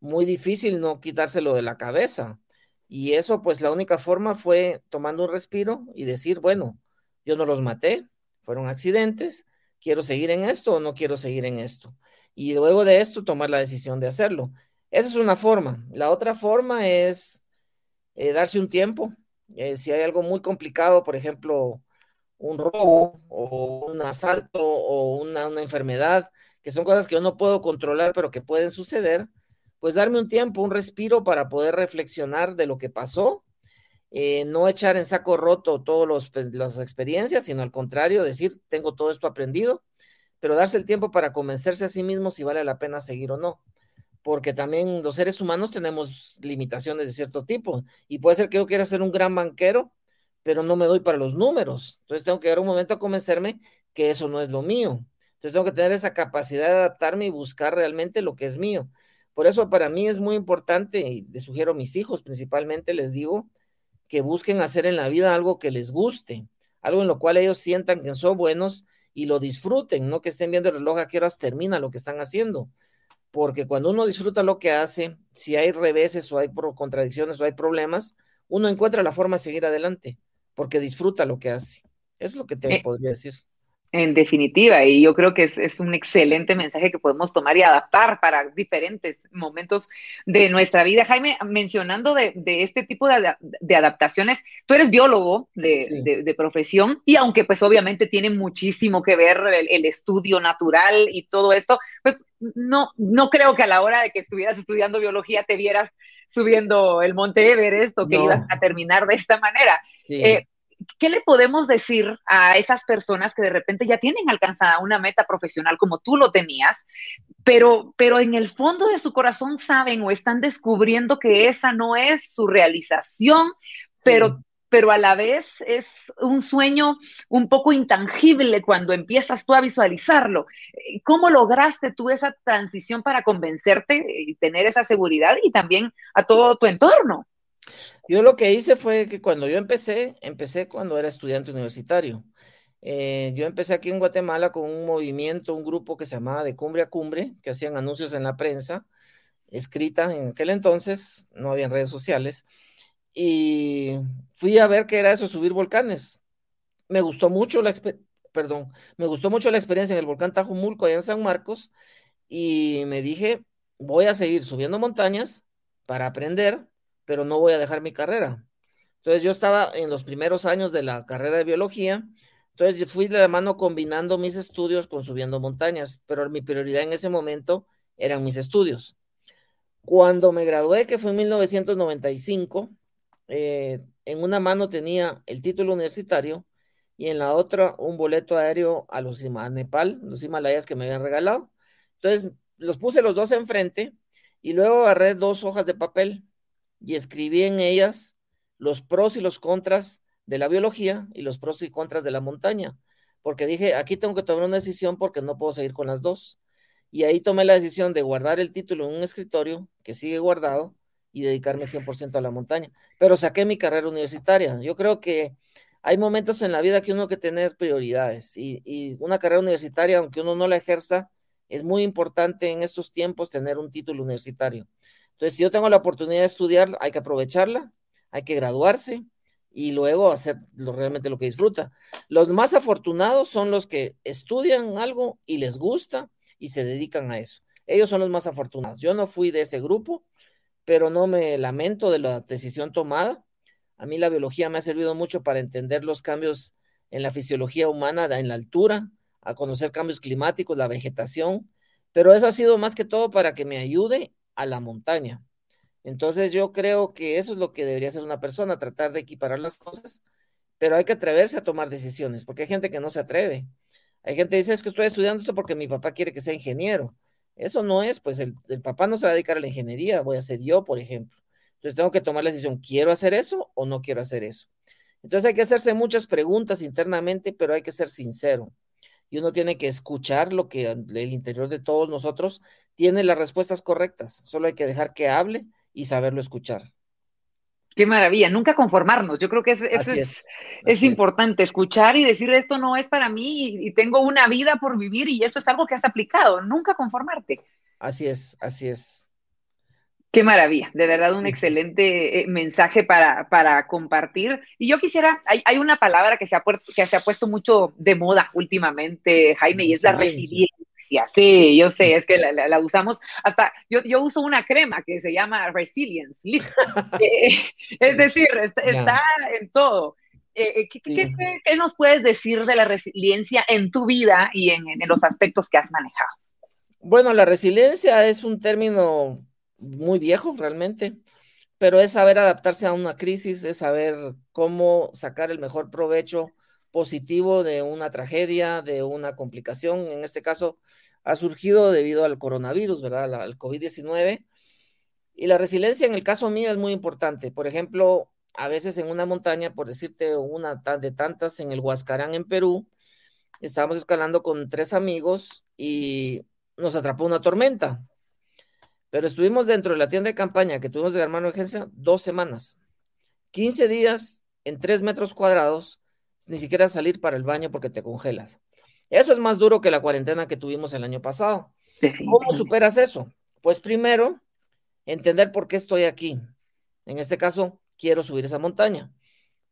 muy difícil no quitárselo de la cabeza. Y eso, pues la única forma fue tomando un respiro y decir, bueno, yo no los maté, fueron accidentes, quiero seguir en esto o no quiero seguir en esto. Y luego de esto, tomar la decisión de hacerlo. Esa es una forma. La otra forma es eh, darse un tiempo, eh, si hay algo muy complicado, por ejemplo, un robo o un asalto o una, enfermedad, que son cosas que yo no puedo controlar, pero que pueden suceder, pues darme un tiempo, un respiro para poder reflexionar de lo que pasó, eh, no echar en saco roto todas pues, las experiencias, sino al contrario, decir, tengo todo esto aprendido, pero darse el tiempo para convencerse a sí mismo si vale la pena seguir o no porque también los seres humanos tenemos limitaciones de cierto tipo. Y puede ser que yo quiera ser un gran banquero, pero no me doy para los números. Entonces tengo que llegar un momento a convencerme que eso no es lo mío. Entonces tengo que tener esa capacidad de adaptarme y buscar realmente lo que es mío. Por eso para mí es muy importante, y les sugiero a mis hijos principalmente, les digo, que busquen hacer en la vida algo que les guste, algo en lo cual ellos sientan que son buenos y lo disfruten, no que estén viendo el reloj a qué horas termina lo que están haciendo porque cuando uno disfruta lo que hace, si hay reveses o hay contradicciones o hay problemas, uno encuentra la forma de seguir adelante, porque disfruta lo que hace. Es lo que te eh, podría decir. En definitiva, y yo creo que es, un excelente mensaje que podemos tomar y adaptar para diferentes momentos de nuestra vida. Jaime, mencionando de, este tipo de, adaptaciones, tú eres biólogo de, profesión y aunque pues obviamente tiene muchísimo que ver el, estudio natural y todo esto, pues no, no creo que a la hora de que estuvieras estudiando biología te vieras subiendo el Monte Everest o que ibas a terminar de esta manera. Eh, ¿qué le podemos decir a esas personas que de repente ya tienen alcanzada una meta profesional como tú lo tenías, pero, pero en el fondo de su corazón saben o están descubriendo que esa no es su realización, pero, pero a la vez es un sueño un poco intangible cuando empiezas tú a visualizarlo? ¿Cómo lograste tú esa transición para convencerte y tener esa seguridad y también a todo tu entorno? Yo lo que hice fue que cuando yo empecé, empecé cuando era estudiante universitario. Eh, yo empecé aquí en Guatemala con un movimiento, un grupo que se llamaba De Cumbre a Cumbre, que hacían anuncios en la prensa, escrita en aquel entonces, no había redes sociales, y fui a ver qué era eso, subir volcanes. Me gustó mucho la perdón, me gustó mucho la experiencia en el volcán Tajumulco, allá en San Marcos, y me dije, voy a seguir subiendo montañas para aprender pero no voy a dejar mi carrera. Entonces yo estaba en los primeros años de la carrera de biología, entonces fui de la mano combinando mis estudios con subiendo montañas, pero mi prioridad en ese momento eran mis estudios. Cuando me gradué, que fue en 1995, eh, en una mano tenía el título universitario y en la otra un boleto aéreo a los a Nepal, los Himalayas que me habían regalado. Entonces los puse los dos enfrente y luego agarré dos hojas de papel y escribí en ellas los pros y los contras de la biología y los pros y contras de la montaña, porque dije, aquí tengo que tomar una decisión porque no puedo seguir con las dos. Y ahí tomé la decisión de guardar el título en un escritorio que sigue guardado y dedicarme 100% a la montaña. Pero saqué mi carrera universitaria. Yo creo que hay momentos en la vida que uno que tener prioridades y, y una carrera universitaria, aunque uno no la ejerza, es muy importante en estos tiempos tener un título universitario. Entonces, si yo tengo la oportunidad de estudiar, hay que aprovecharla, hay que graduarse y luego hacer realmente lo que disfruta. Los más afortunados son los que estudian algo y les gusta y se dedican a eso. Ellos son los más afortunados. Yo no fui de ese grupo, pero no me lamento de la decisión tomada. A mí la biología me ha servido mucho para entender los cambios en la fisiología humana, en la altura, a conocer cambios climáticos, la vegetación, pero eso ha sido más que todo para que me ayude a la montaña. Entonces yo creo que eso es lo que debería hacer una persona, tratar de equiparar las cosas, pero hay que atreverse a tomar decisiones, porque hay gente que no se atreve. Hay gente que dice, es que estoy estudiando esto porque mi papá quiere que sea ingeniero. Eso no es, pues el, el papá no se va a dedicar a la ingeniería, voy a ser yo, por ejemplo. Entonces tengo que tomar la decisión, ¿quiero hacer eso o no quiero hacer eso? Entonces hay que hacerse muchas preguntas internamente, pero hay que ser sincero y uno tiene que escuchar lo que el interior de todos nosotros tiene las respuestas correctas. Solo hay que dejar que hable y saberlo escuchar. Qué maravilla, nunca conformarnos. Yo creo que es, es, importante escuchar y decir esto no es para mí y, y, tengo una vida por vivir y eso es algo que has aplicado. Nunca conformarte. Así es, así es. Qué maravilla, de verdad un excelente eh, mensaje para, para, compartir. Y yo quisiera, hay, hay una palabra que se, ha puesto, que se ha puesto mucho de moda últimamente, Jaime, y es la resiliencia. Sí, yo sé, es que la, usamos hasta, yo, yo, uso una crema que se llama Resilience. Eh, es decir, está, en todo. Eh, ¿qué, qué, nos puedes decir de la resiliencia en tu vida y en, en los aspectos que has manejado? Bueno, la resiliencia es un término muy viejo realmente, pero es saber adaptarse a una crisis, es saber cómo sacar el mejor provecho positivo de una tragedia, de una complicación. En este caso, ha surgido debido al coronavirus, ¿verdad? Al COVID-19. Y la resiliencia en el caso mío es muy importante. Por ejemplo, a veces en una montaña, por decirte una de tantas, en el Huascarán, en Perú, estábamos escalando con tres amigos y nos atrapó una tormenta. Pero estuvimos dentro de la tienda de campaña que tuvimos de hermano urgencia dos semanas. 15 días en 3 metros cuadrados, ni siquiera salir para el baño porque te congelas. Eso es más duro que la cuarentena que tuvimos el año pasado. ¿Cómo superas eso? Pues primero, entender por qué estoy aquí. En este caso, quiero subir esa montaña.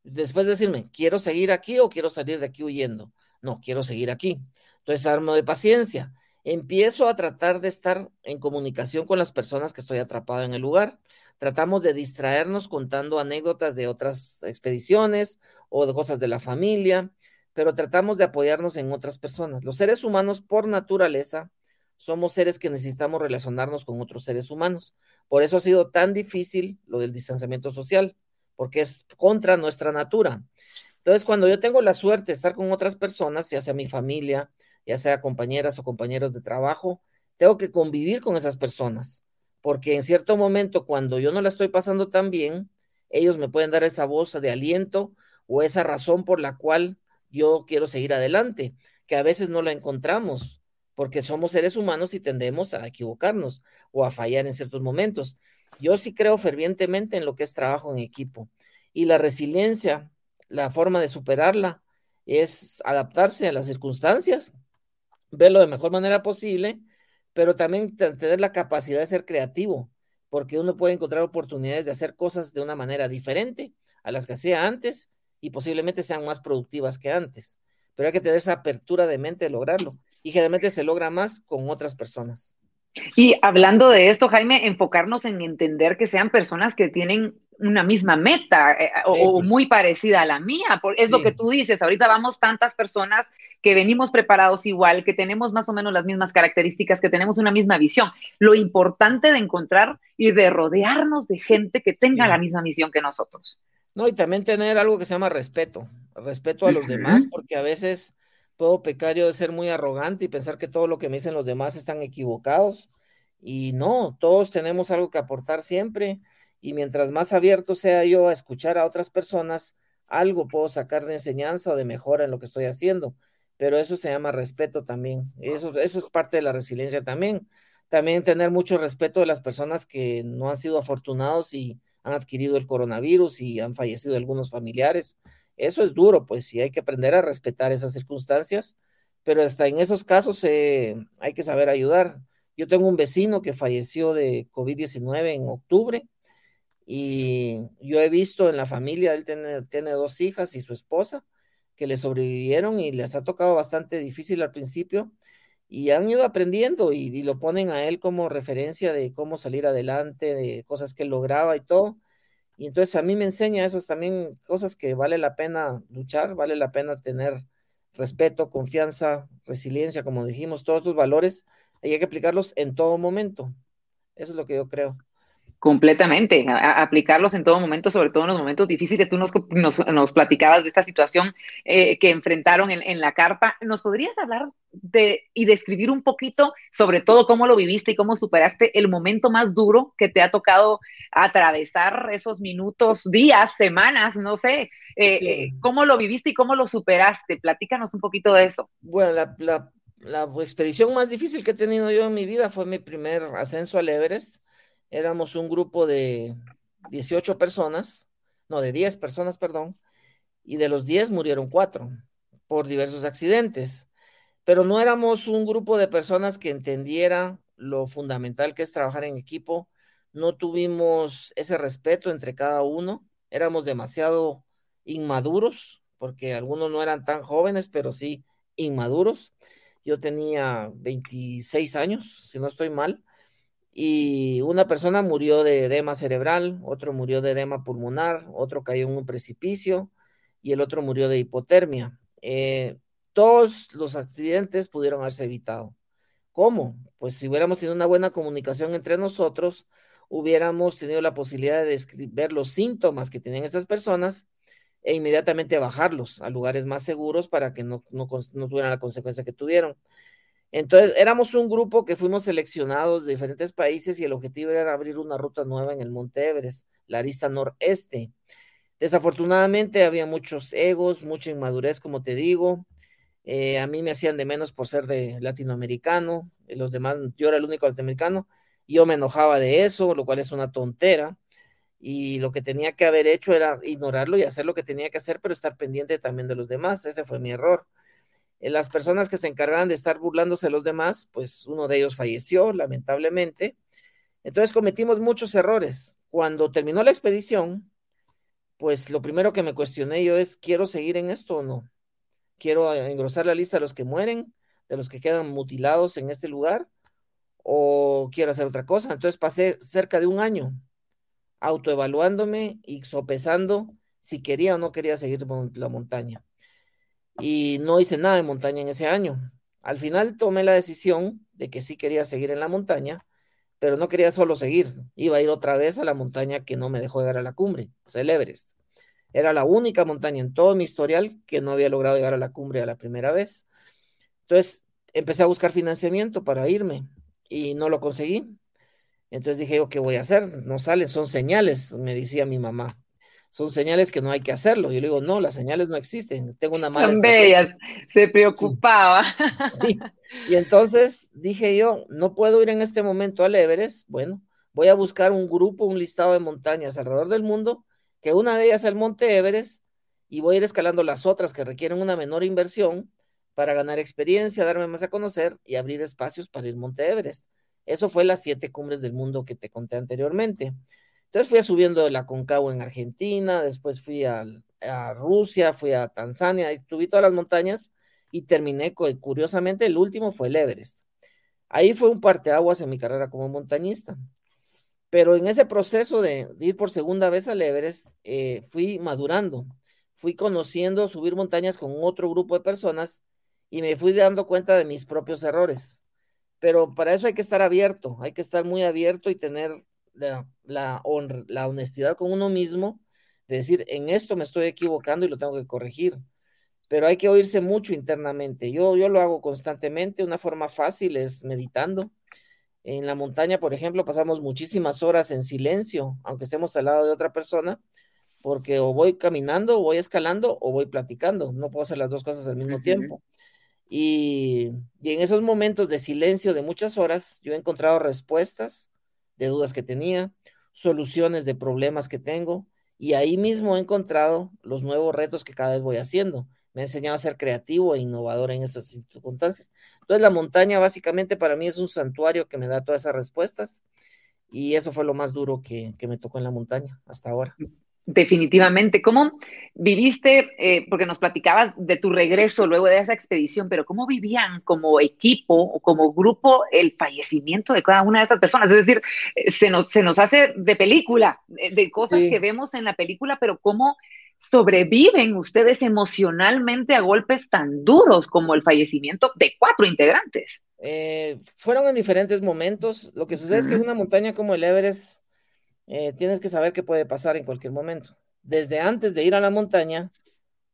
Después decirme, ¿quiero seguir aquí o quiero salir de aquí huyendo? no, quiero seguir aquí. Entonces armo de paciencia. Empiezo a tratar de estar en comunicación con las personas que estoy atrapado en el lugar. Tratamos de distraernos contando anécdotas de otras expediciones o de cosas de la familia, pero tratamos de apoyarnos en otras personas. Los seres humanos, por naturaleza, somos seres que necesitamos relacionarnos con otros seres humanos. Por eso ha sido tan difícil lo del distanciamiento social, porque es contra nuestra natura. Entonces, cuando yo tengo la suerte de estar con otras personas, ya sea mi familia, ya sea compañeras o compañeros de trabajo, tengo que convivir con esas personas, porque en cierto momento, cuando yo no la estoy pasando tan bien, ellos me pueden dar esa voz de aliento o esa razón por la cual yo quiero seguir adelante, que a veces no la encontramos, porque somos seres humanos y tendemos a equivocarnos o a fallar en ciertos momentos. Yo sí creo fervientemente en lo que es trabajo en equipo y la resiliencia la forma de superarla es adaptarse a las circunstancias, verlo de mejor manera posible, pero también tener la capacidad de ser creativo, porque uno puede encontrar oportunidades de hacer cosas de una manera diferente a las que hacía antes y posiblemente sean más productivas que antes. Pero hay que tener esa apertura de mente de lograrlo y generalmente se logra más con otras personas. Y hablando de esto, Jaime, enfocarnos en entender que sean personas que tienen una misma meta eh, o, pues. muy parecida a la mía. es lo que tú dices, ahorita vamos tantas personas que venimos preparados igual, que tenemos más o menos las mismas características, que tenemos una misma visión. Lo importante de encontrar y de rodearnos de gente que tenga la misma misión que nosotros. No, y también tener algo que se llama respeto, respeto a los demás, porque a veces puedo pecar yo de ser muy arrogante y pensar que todo lo que me dicen los demás están equivocados. Y no, todos tenemos algo que aportar siempre. Y mientras más abierto sea yo a escuchar a otras personas, algo puedo sacar de enseñanza o de mejora en lo que estoy haciendo. Pero eso se llama respeto también. Eso, eso es parte de la resiliencia también. También tener mucho respeto de las personas que no han sido afortunados y han adquirido el coronavirus y han fallecido algunos familiares eso es duro, pues sí, hay que aprender a respetar esas circunstancias, pero hasta en esos casos eh, hay que saber ayudar. Yo tengo un vecino que falleció de COVID-19 en octubre y yo he visto en la familia, él tiene, tiene dos hijas y su esposa que le sobrevivieron y les ha tocado bastante difícil al principio y han ido aprendiendo y, lo ponen a él como referencia de cómo salir adelante, de cosas que lograba y todo. Y entonces a mí me enseña esas también cosas que vale la pena luchar, vale la pena tener respeto, confianza, resiliencia, como dijimos, todos estos valores, hay que aplicarlos en todo momento. Eso es lo que yo creo. Completamente, aplicarlos en todo momento, sobre todo en los momentos difíciles. Tú nos, nos, platicabas de esta situación eh, que enfrentaron en, la carpa. ¿Nos podrías hablar de y describir un poquito, sobre todo, cómo lo viviste y cómo superaste el momento más duro que te ha tocado atravesar esos minutos, días, semanas, no sé? Eh, eh, ¿Cómo lo viviste y cómo lo superaste? Platícanos un poquito de eso. Bueno, la, la expedición más difícil que he tenido yo en mi vida fue mi primer ascenso al Everest éramos un grupo de 18 personas, no, de 10 personas, perdón, y de los 10 murieron 4 por diversos accidentes, pero no éramos un grupo de personas que entendiera lo fundamental que es trabajar en equipo, no tuvimos ese respeto entre cada uno, éramos demasiado inmaduros, porque algunos no eran tan jóvenes, pero sí inmaduros. Yo tenía 26 años, si no estoy mal, y una persona murió de edema cerebral, otro murió de edema pulmonar, otro cayó en un precipicio y el otro murió de hipotermia. Eh, todos los accidentes pudieron haberse evitado. ¿Cómo? Pues si hubiéramos tenido una buena comunicación entre nosotros, hubiéramos tenido la posibilidad de ver los síntomas que tenían estas personas e inmediatamente bajarlos a lugares más seguros para que no, tuvieran la consecuencia que tuvieron. Entonces, éramos un grupo que fuimos seleccionados de diferentes países y el objetivo era abrir una ruta nueva en el Monte Everest, la arista noreste. Desafortunadamente había muchos egos, mucha inmadurez, como te digo. Eh, a mí me hacían de menos por ser de latinoamericano, los demás, yo era el único latinoamericano, y yo me enojaba de eso, lo cual es una tontera. Y lo que tenía que haber hecho era ignorarlo y hacer lo que tenía que hacer, pero estar pendiente también de los demás. Ese fue mi error. Eh, las personas que se encargaban de estar burlándose de los demás, pues uno de ellos falleció, lamentablemente. Entonces cometimos muchos errores. Cuando terminó la expedición, pues lo primero que me cuestioné yo es, ¿quiero seguir en esto o no? quiero engrosar la lista de los que mueren, de los que quedan mutilados en este lugar, o quiero hacer otra cosa. Entonces pasé cerca de un año autoevaluándome y sopesando si quería o no quería seguir la montaña. Y no hice nada de montaña en ese año. Al final tomé la decisión de que sí quería seguir en la montaña, pero no quería solo seguir, iba a ir otra vez a la montaña que no me dejó llegar a la cumbre, pues el Everest. Era la única montaña en todo mi historial que no había logrado llegar a la cumbre a la primera vez. Entonces empecé a buscar financiamiento para irme y no lo conseguí. Entonces dije, ¿qué voy a hacer? No salen, son señales, me decía mi mamá. Son señales que no hay que hacerlo. Yo le digo, no, las señales no existen. Tengo una mala. Tan bellas, se preocupaba. Y entonces dije yo, no puedo ir en este momento al Everest. Bueno, voy a buscar un grupo, un listado de montañas alrededor del mundo, que una de ellas es el Monte Everest, y voy a ir escalando las otras que requieren una menor inversión para ganar experiencia, darme más a conocer y abrir espacios para ir Monte Everest. Eso fue las siete cumbres del mundo que te conté anteriormente. Entonces fui subiendo de la Concagua en Argentina, después fui a, Rusia, fui a Tanzania, estuve todas las montañas y terminé, curiosamente, el último fue el Everest. Ahí fue un parteaguas en mi carrera como montañista. Pero en ese proceso de, ir por segunda vez al Everest, eh, fui madurando, fui conociendo subir montañas con otro grupo de personas y me fui dando cuenta de mis propios errores. Pero para eso hay que estar abierto, hay que estar muy abierto y tener la, la, la honestidad con uno mismo de decir, en esto me estoy equivocando y lo tengo que corregir pero hay que oírse mucho internamente. Yo, yo lo hago constantemente. Una forma fácil es meditando. En la montaña, por ejemplo, pasamos muchísimas horas en silencio, aunque estemos al lado de otra persona, porque o voy caminando, o voy escalando, o voy platicando. No puedo hacer las dos cosas al mismo tiempo. Y, y, en esos momentos de silencio de muchas horas, yo he encontrado respuestas de dudas que tenía, soluciones de problemas que tengo, y ahí mismo he encontrado los nuevos retos que cada vez voy haciendo me ha enseñado a ser creativo e innovador en esas circunstancias. Entonces la montaña básicamente para mí es un santuario que me da todas esas respuestas y eso fue lo más duro que, me tocó en la montaña hasta ahora. Definitivamente. ¿Cómo viviste, eh, porque nos platicabas de tu regreso luego de esa expedición, pero cómo vivían como equipo o como grupo el fallecimiento de cada una de esas personas? Es decir, eh, se nos, se nos hace de película, de, cosas que vemos en la película, pero cómo sobreviven ustedes emocionalmente a golpes tan duros como el fallecimiento de cuatro integrantes? Eh, fueron en diferentes momentos. Lo que sucede es que en una montaña como el Everest eh, tienes que saber qué puede pasar en cualquier momento. Desde antes de ir a la montaña,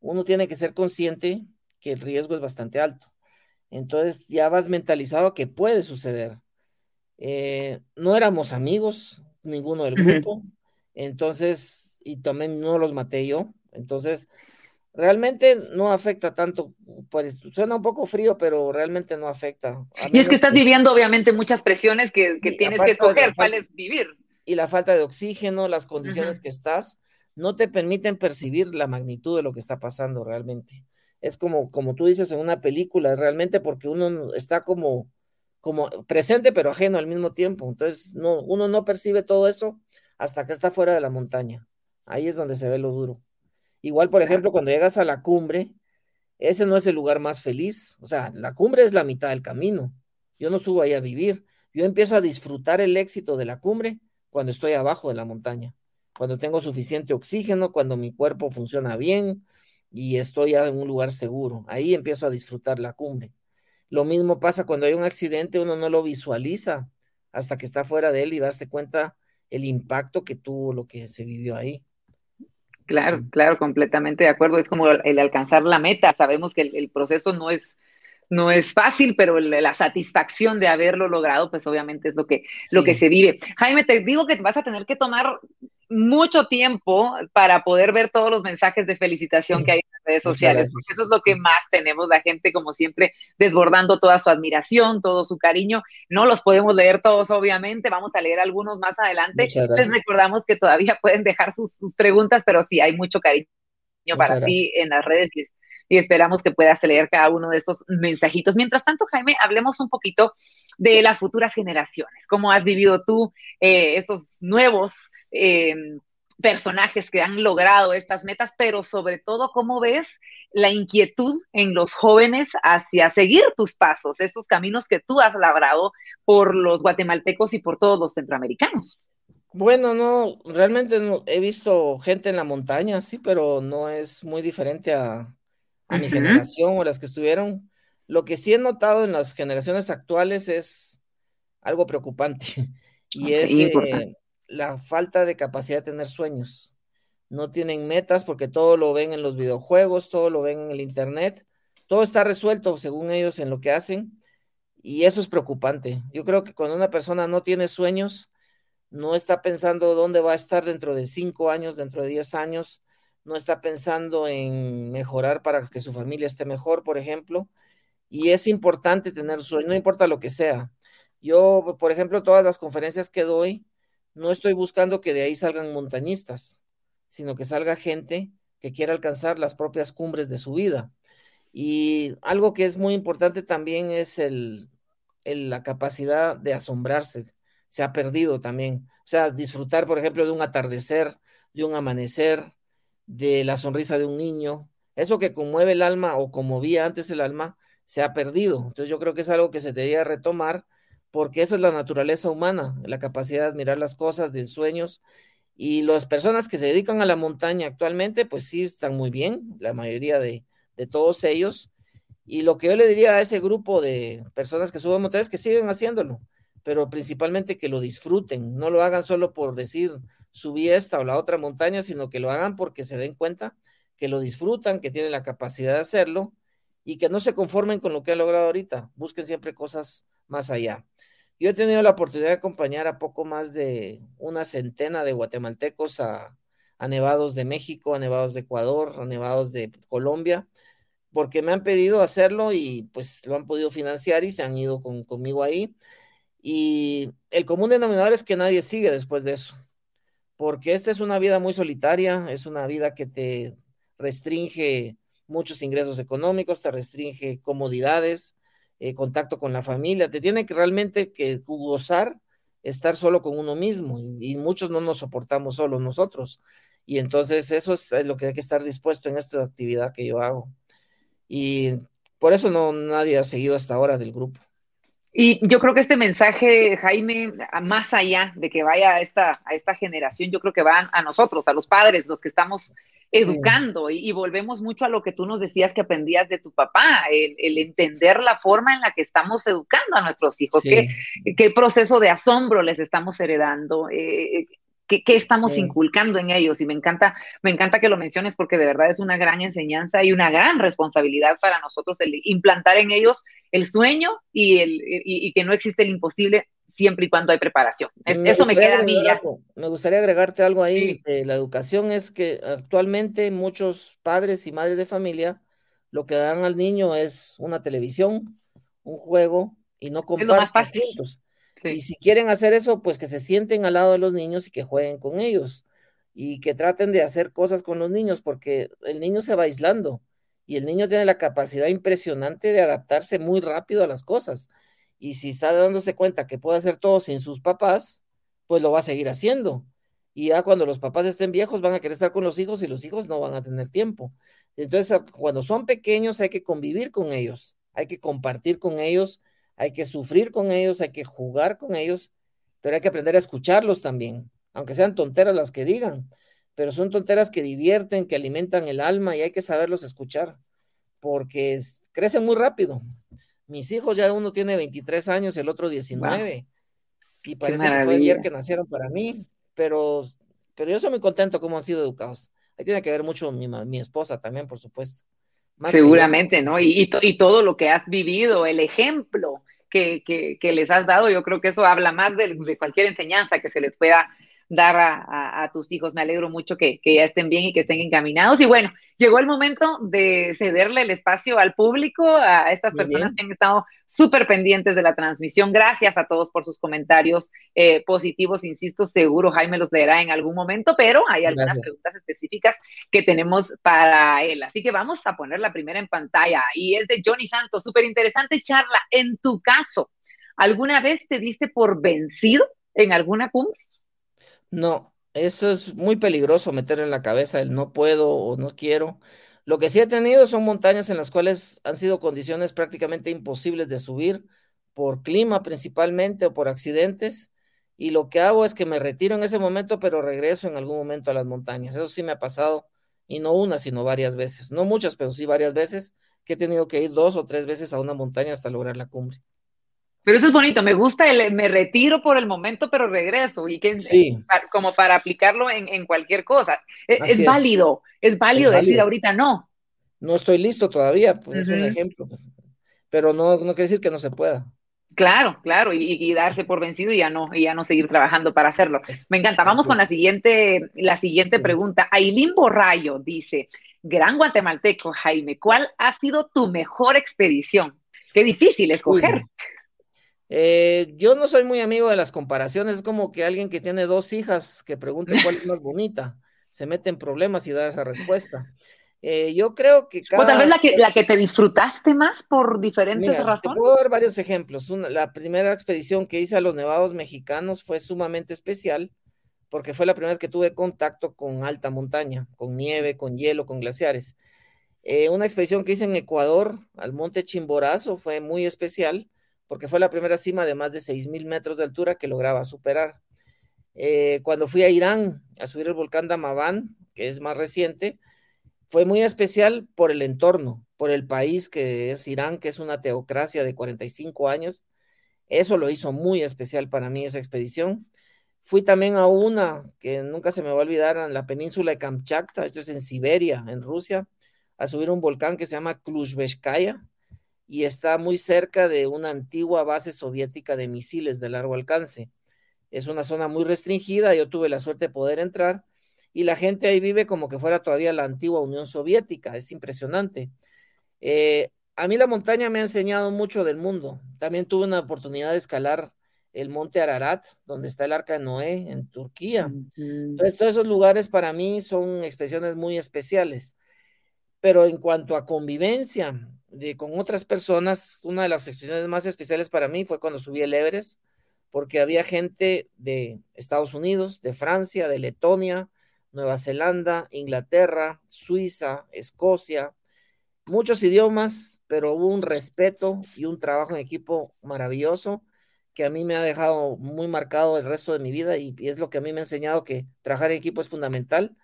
uno tiene que ser consciente que el riesgo es bastante alto. Entonces ya vas mentalizado que puede suceder. Eh, no éramos amigos, ninguno del grupo. Entonces y también no los maté yo. Entonces, realmente no afecta tanto, pues suena un poco frío, pero realmente no afecta. Y es que estás viviendo obviamente muchas presiones que, tienes que escoger cuáles vivir. Y la falta de oxígeno, las condiciones que estás, no te permiten percibir la magnitud de lo que está pasando realmente. Es como, como tú dices en una película, realmente porque uno está como, como presente pero ajeno al mismo tiempo. Entonces, no, uno no percibe todo eso hasta que está fuera de la montaña. Ahí es donde se ve lo duro. Igual, por ejemplo, cuando llegas a la cumbre, ese no es el lugar más feliz. O sea, la cumbre es la mitad del camino. Yo no subo ahí a vivir. Yo empiezo a disfrutar el éxito de la cumbre cuando estoy abajo de la montaña, cuando tengo suficiente oxígeno, cuando mi cuerpo funciona bien y estoy ya en un lugar seguro. Ahí empiezo a disfrutar la cumbre. Lo mismo pasa cuando hay un accidente, uno no lo visualiza hasta que está fuera de él y darse cuenta el impacto que tuvo lo que se vivió ahí. Claro, claro, completamente de acuerdo. Es como el, alcanzar la meta. Sabemos que el, proceso no es, no es fácil, pero la satisfacción de haberlo logrado, pues obviamente es lo que, lo que se vive. Jaime, te digo que vas a tener que tomar mucho tiempo para poder ver todos los mensajes de felicitación que hay en las redes sociales. Eso es lo que más tenemos, la gente como siempre desbordando toda su admiración, todo su cariño. No los podemos leer todos, obviamente, vamos a leer algunos más adelante. Les recordamos que todavía pueden dejar sus, preguntas, pero sí hay mucho cariño para ti en las redes y, esperamos que puedas leer cada uno de esos mensajitos. Mientras tanto, Jaime, hablemos un poquito de las futuras generaciones. ¿Cómo has vivido tú eh, esos nuevos eh, personajes que han logrado estas metas, pero sobre todo, ¿cómo ves la inquietud en los jóvenes hacia seguir tus pasos, esos caminos que tú has labrado por los guatemaltecos y por todos los centroamericanos? Bueno, no, realmente no, he visto gente en la montaña, sí, pero no es muy diferente a, mi generación o las que estuvieron. Lo que sí he notado en las generaciones actuales es algo preocupante y es eh, la falta de capacidad de tener sueños. No tienen metas porque todo lo ven en los videojuegos, todo lo ven en el internet, todo está resuelto según ellos en lo que hacen y eso es preocupante. Yo creo que cuando una persona no tiene sueños, no está pensando dónde va a estar dentro de cinco años, dentro de diez años, no está pensando en mejorar para que su familia esté mejor, por ejemplo, y es importante tener sueño, no importa lo que sea. Yo, por ejemplo, todas las conferencias que doy, no estoy buscando que de ahí salgan montañistas, sino que salga gente que quiera alcanzar las propias cumbres de su vida. Y algo que es muy importante también es el, la capacidad de asombrarse. Se ha perdido también. O sea, disfrutar, por ejemplo, de un atardecer, de un amanecer, de la sonrisa de un niño. Eso que conmueve el alma o conmovía antes el alma, se ha perdido. Entonces yo creo que es algo que se debería retomar porque eso es la naturaleza humana, la capacidad de admirar las cosas, de sueños. Y las personas que se dedican a la montaña actualmente, pues sí están muy bien, la mayoría de, todos ellos. Y lo que yo le diría a ese grupo de personas que suben montañas, que sigan haciéndolo, pero principalmente que lo disfruten, no lo hagan solo por decir subí esta o la otra montaña, sino que lo hagan porque se den cuenta que lo disfrutan, que tienen la capacidad de hacerlo y que no se conformen con lo que han logrado ahorita, busquen siempre cosas más allá. Yo he tenido la oportunidad de acompañar a poco más de una centena de guatemaltecos a, nevados de México, a nevados de Ecuador, a nevados de Colombia, porque me han pedido hacerlo y pues lo han podido financiar y se han ido conmigo ahí. Y el común denominador es que nadie sigue después de eso, porque esta es una vida muy solitaria, es una vida que te restringe muchos ingresos económicos, te restringe comodidades, eh, contacto con la familia, te tiene que realmente que gozar estar solo con uno mismo y, muchos no nos soportamos solo nosotros. Y entonces eso es, lo que hay que estar dispuesto en esta actividad que yo hago. Y por eso no nadie ha seguido hasta ahora del grupo. Y yo creo que este mensaje, Jaime, más allá de que vaya a esta, a esta generación, yo creo que van a nosotros, a los padres, los que estamos educando. Y, volvemos mucho a lo que tú nos decías que aprendías de tu papá, el, entender la forma en la que estamos educando a nuestros hijos, qué, qué, proceso de asombro les estamos heredando, eh, qué, estamos inculcando en ellos. Y me encanta, me encanta que lo menciones porque de verdad es una gran enseñanza y una gran responsabilidad para nosotros el implantar en ellos el sueño y, el, y que no existe el imposible siempre y cuando hay preparación. eso me queda a mí ya. me gustaría agregarte algo ahí. la educación es que actualmente muchos padres y madres de familia lo que dan al niño es una televisión, un juego y no comparten juntos. Y si quieren hacer eso, pues que se sienten al lado de los niños y que jueguen con ellos y que traten de hacer cosas con los niños porque el niño se va aislando y el niño tiene la capacidad impresionante de adaptarse muy rápido a las cosas y si está dándose cuenta que puede hacer todo sin sus papás, pues lo va a seguir haciendo. Y ya cuando los papás estén viejos van a querer estar con los hijos y los hijos no van a tener tiempo. Entonces, cuando son pequeños hay que convivir con ellos, hay que compartir con ellos, hay que sufrir con ellos, hay que jugar con ellos, pero hay que aprender a escucharlos también, aunque sean tonteras las que digan, pero son tonteras que divierten, que alimentan el alma y hay que saberlos escuchar, porque crecen muy rápido. Mis hijos ya uno tiene 23 años, el otro 19. Y parece que fue ayer que nacieron para mí, pero, pero yo soy muy contento cómo han sido educados. Ahí tiene que ver mucho mi, mi esposa también, por supuesto. Seguramente, ¿no? Y, y, todo lo que has vivido, el ejemplo que, que, que, les has dado, yo creo que eso habla más de cualquier enseñanza que se les pueda dar a, tus hijos. Me alegro mucho que, ya estén bien y que estén encaminados. Y bueno, llegó el momento de cederle el espacio al público, a estas personas que han estado súper pendientes de la transmisión. Gracias a todos por sus comentarios eh, positivos. Insisto, seguro Jaime los leerá en algún momento, pero hay algunas preguntas específicas que tenemos para él. Así que vamos a poner la primera en pantalla y es de Johnny Santos. Súper interesante charla. En tu caso, ¿alguna vez te diste por vencido en alguna cumbre? No, Eso es muy peligroso meter en la cabeza el no puedo o no quiero. Lo que sí he tenido son montañas en las cuales han sido condiciones prácticamente imposibles de subir por clima principalmente o por accidentes. Y lo que hago es que me retiro en ese momento, pero regreso en algún momento a las montañas. Eso sí me ha pasado, y no una, sino varias veces. No muchas, pero sí varias veces que he tenido que ir dos o tres veces a una montaña hasta lograr la cumbre. Pero eso es bonito, me gusta el me retiro por el momento, pero regreso, y que sí. como para aplicarlo en, cualquier cosa. E, es, válido, es, válido, decir ahorita no. No estoy listo todavía, pues es un ejemplo, pues. pero no, no quiere decir que no se pueda. Claro, claro, y, darse por vencido y ya no, y ya no seguir trabajando para hacerlo. Me encanta. Vamos con la siguiente, la siguiente pregunta. Ailín Borrayo dice: Gran guatemalteco, Jaime, ¿cuál ha sido tu mejor expedición? Qué difícil escoger. Eh, yo no soy muy amigo de las comparaciones, es como que alguien que tiene dos hijas que pregunte cuál es más bonita, se mete en problemas y da esa respuesta. Eh, yo creo que cada... O tal vez la que, la que te disfrutaste más por diferentes razones. Te puedo dar varios ejemplos. la primera expedición que hice a los nevados mexicanos fue sumamente especial porque fue la primera vez que tuve contacto con alta montaña, con nieve, con hielo, con glaciares. Eh, una expedición que hice en Ecuador, al monte Chimborazo, fue muy especial porque fue la primera cima de más de 6.000 metros de altura que lograba superar. Eh, cuando fui a Irán a subir el volcán Damavand, que es más reciente, fue muy especial por el entorno, por el país que es Irán, que es una teocracia de 45 años. Eso lo hizo muy especial para mí esa expedición. Fui también a una que nunca se me va a olvidar, en la península de Kamchatka, esto es en Siberia, en Rusia, a subir un volcán que se llama Kluzhbeskaya, y está muy cerca de una antigua base soviética de misiles de largo alcance. Es una zona muy restringida, yo tuve la suerte de poder entrar y la gente ahí vive como que fuera todavía la antigua Unión Soviética, es impresionante. Eh, a mí la montaña me ha enseñado mucho del mundo. También tuve una oportunidad de escalar el monte Ararat, donde está el Arca de Noé, en Turquía. Entonces, todos esos lugares para mí son expresiones muy especiales. Pero en cuanto a convivencia, con otras personas, una de las expresiones más especiales para mí fue cuando subí el Everest, porque había gente de Estados Unidos, de Francia, de Letonia, Nueva Zelanda, Inglaterra, Suiza, Escocia, muchos idiomas, pero hubo un respeto y un trabajo en equipo maravilloso que a mí me ha dejado muy marcado el resto de mi vida y es lo que a mí me ha enseñado que trabajar en equipo es fundamental.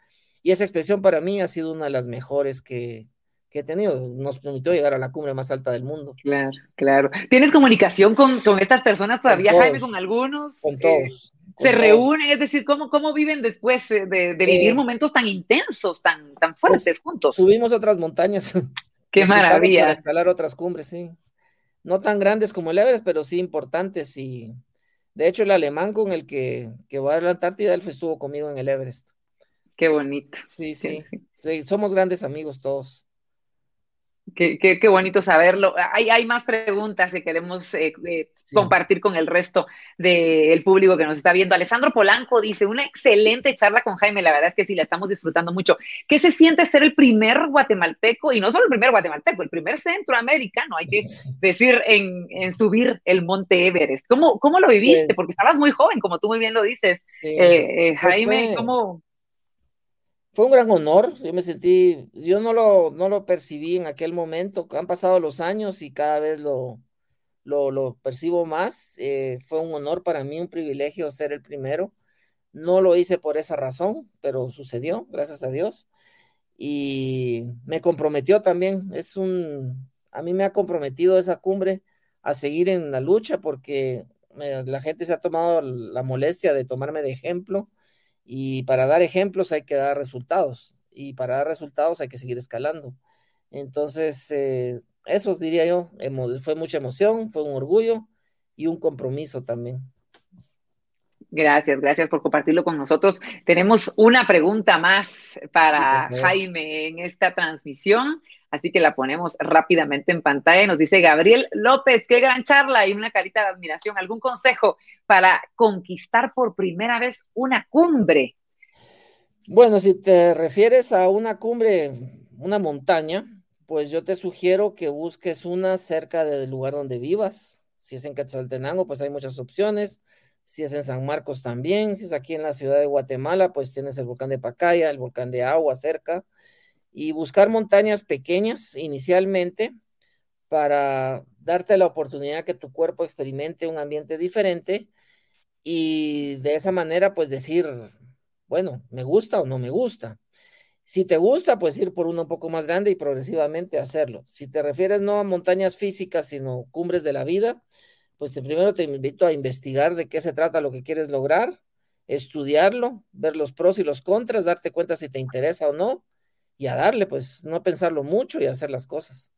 Y esa expresión para mí ha sido una de las mejores que, que he tenido. Nos permitió llegar a la cumbre más alta del mundo. Claro, claro. ¿Tienes comunicación con, con estas personas todavía, Jaime, con algunos? Con todos. Eh, se reúnen, es decir, ¿cómo, cómo viven después de, de vivir eh, momentos tan intensos, tan, tan fuertes pues, juntos? Subimos otras montañas. Qué maravilla. Para escalar otras cumbres, sí. No tan grandes como el Everest, pero sí importantes. Y de hecho, el alemán con el que, que va a la Antártida, él estuvo conmigo en el Everest. Qué bonito. sí, sí. sí somos grandes amigos todos. Qué, qué, bonito saberlo. Hay, hay, más preguntas que queremos eh, eh, compartir con el resto del público que nos está viendo. Alessandro Polanco dice, una excelente charla con Jaime, la verdad es que sí, la estamos disfrutando mucho. ¿Qué se siente ser el primer guatemalteco, y no solo el primer guatemalteco, el primer centroamericano, hay que decir, en, subir el monte Everest? ¿Cómo, cómo lo viviste? Pues Porque estabas muy joven, como tú muy bien lo dices. Eh, pues Jaime, ¿cómo, fue un gran honor, yo me sentí, yo no lo, no lo percibí en aquel momento, han pasado los años y cada vez lo, lo, lo percibo más, eh, fue un honor para mí, un privilegio ser el primero, no lo hice por esa razón, pero sucedió, gracias a Dios, y me comprometió también, es un, a mí me ha comprometido esa cumbre a seguir en la lucha porque la gente se ha tomado la molestia de tomarme de ejemplo, y para dar ejemplos hay que dar resultados. Y para dar resultados hay que seguir escalando. Entonces, eh, eso diría yo, fue mucha emoción, fue un orgullo y un compromiso también. Gracias, gracias por compartirlo con nosotros. Tenemos una pregunta más para Jaime en esta transmisión, así que la ponemos rápidamente en pantalla. Nos dice Gabriel López, qué gran charla y una carita de admiración. ¿Algún consejo para conquistar por primera vez una cumbre? Bueno, si te refieres a una cumbre, una montaña, pues yo te sugiero que busques una cerca del lugar donde vivas. Si es en Quetzaltenango, pues hay muchas opciones Si es en San Marcos también, si es aquí en la ciudad de Guatemala, pues tienes el volcán de Pacaya, el volcán de Agua cerca, y buscar montañas pequeñas inicialmente para darte la oportunidad que tu cuerpo experimente un ambiente diferente y de esa manera pues decir, bueno, me gusta o no me gusta. Si te gusta, pues ir por uno un poco más grande y progresivamente hacerlo. Si te refieres no a montañas físicas, sino cumbres de la vida, pues primero te invito a investigar de qué se trata lo que quieres lograr, estudiarlo, ver los pros y los contras, darte cuenta si te interesa o no, y a darle, pues no pensarlo mucho y hacer las cosas.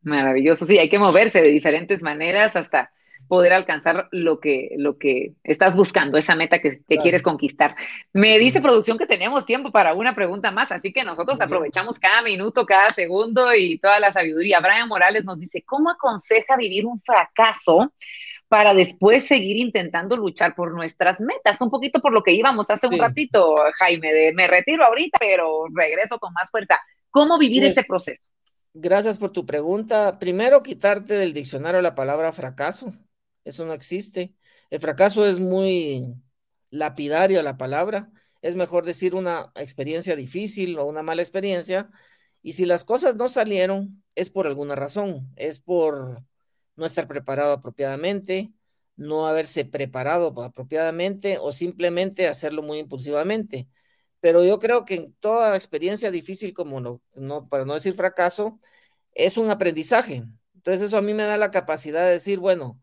Maravilloso, sí, hay que moverse de diferentes maneras hasta poder alcanzar lo que, lo que estás buscando, esa meta que, quieres conquistar. Me dice producción que tenemos tiempo para una pregunta más, así que nosotros aprovechamos cada minuto, cada segundo y toda la sabiduría. Brian Morales nos dice, ¿cómo aconseja vivir un fracaso? Para después seguir intentando luchar por nuestras metas. Un poquito por lo que íbamos hace un ratito, Jaime, de me retiro ahorita, pero regreso con más fuerza. ¿Cómo vivir ese proceso? Gracias por tu pregunta. Primero, quitarte del diccionario la palabra fracaso. Eso no existe. El fracaso es muy lapidario la palabra. Es mejor decir una experiencia difícil o una mala experiencia. Y si las cosas no salieron, es por alguna razón. Es por no estar preparado apropiadamente, no haberse preparado apropiadamente o simplemente hacerlo muy impulsivamente. Pero yo creo que en toda experiencia difícil, como no, no, para no decir fracaso, es un aprendizaje. Entonces eso a mí me da la capacidad de decir, bueno,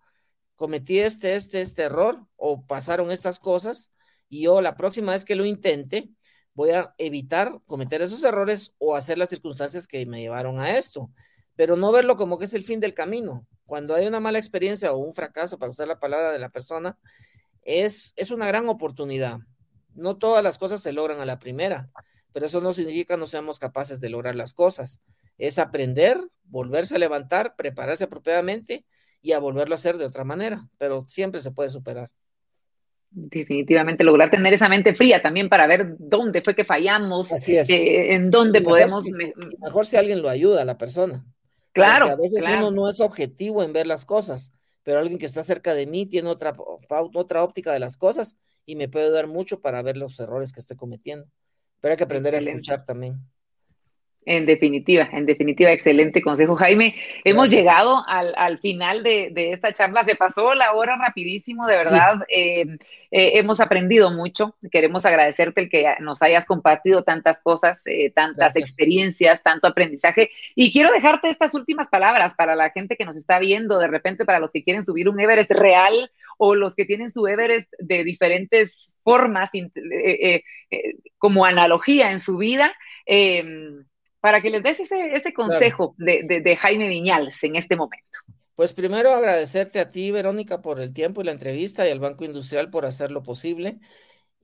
cometí este, este, este error o pasaron estas cosas y yo la próxima vez que lo intente voy a evitar cometer esos errores o hacer las circunstancias que me llevaron a esto, pero no verlo como que es el fin del camino cuando hay una mala experiencia o un fracaso, para usar la palabra de la persona, es, es una gran oportunidad. No todas las cosas se logran a la primera, pero eso no significa que no seamos capaces de lograr las cosas. Es aprender, volverse a levantar, prepararse apropiadamente y a volverlo a hacer de otra manera, pero siempre se puede superar. Definitivamente lograr tener esa mente fría también para ver dónde fue que fallamos, Así es. Eh, en dónde podemos... mejor si alguien lo ayuda a la persona. Claro. a veces uno no es objetivo en ver las cosas, pero alguien que está cerca de mí tiene otra, otra óptica de las cosas y me puede dar mucho para ver los errores que estoy cometiendo. Pero hay que aprender a escuchar también. En definitiva, en definitiva, excelente consejo, Jaime. Hemos llegado al, final de, esta charla. Se pasó la hora rapidísimo, de verdad. Eh, eh, hemos aprendido mucho. Queremos agradecerte el que nos hayas compartido tantas cosas, eh, tantas experiencias, tanto aprendizaje. Y quiero dejarte estas últimas palabras para la gente que nos está viendo, de repente para los que quieren subir un Everest real o los que tienen su Everest de diferentes formas, como analogía en su vida para que les des ese, consejo de, Jaime Viñals en este momento. Pues primero agradecerte a ti, Verónica, por el tiempo y la entrevista y al Banco Industrial por hacerlo posible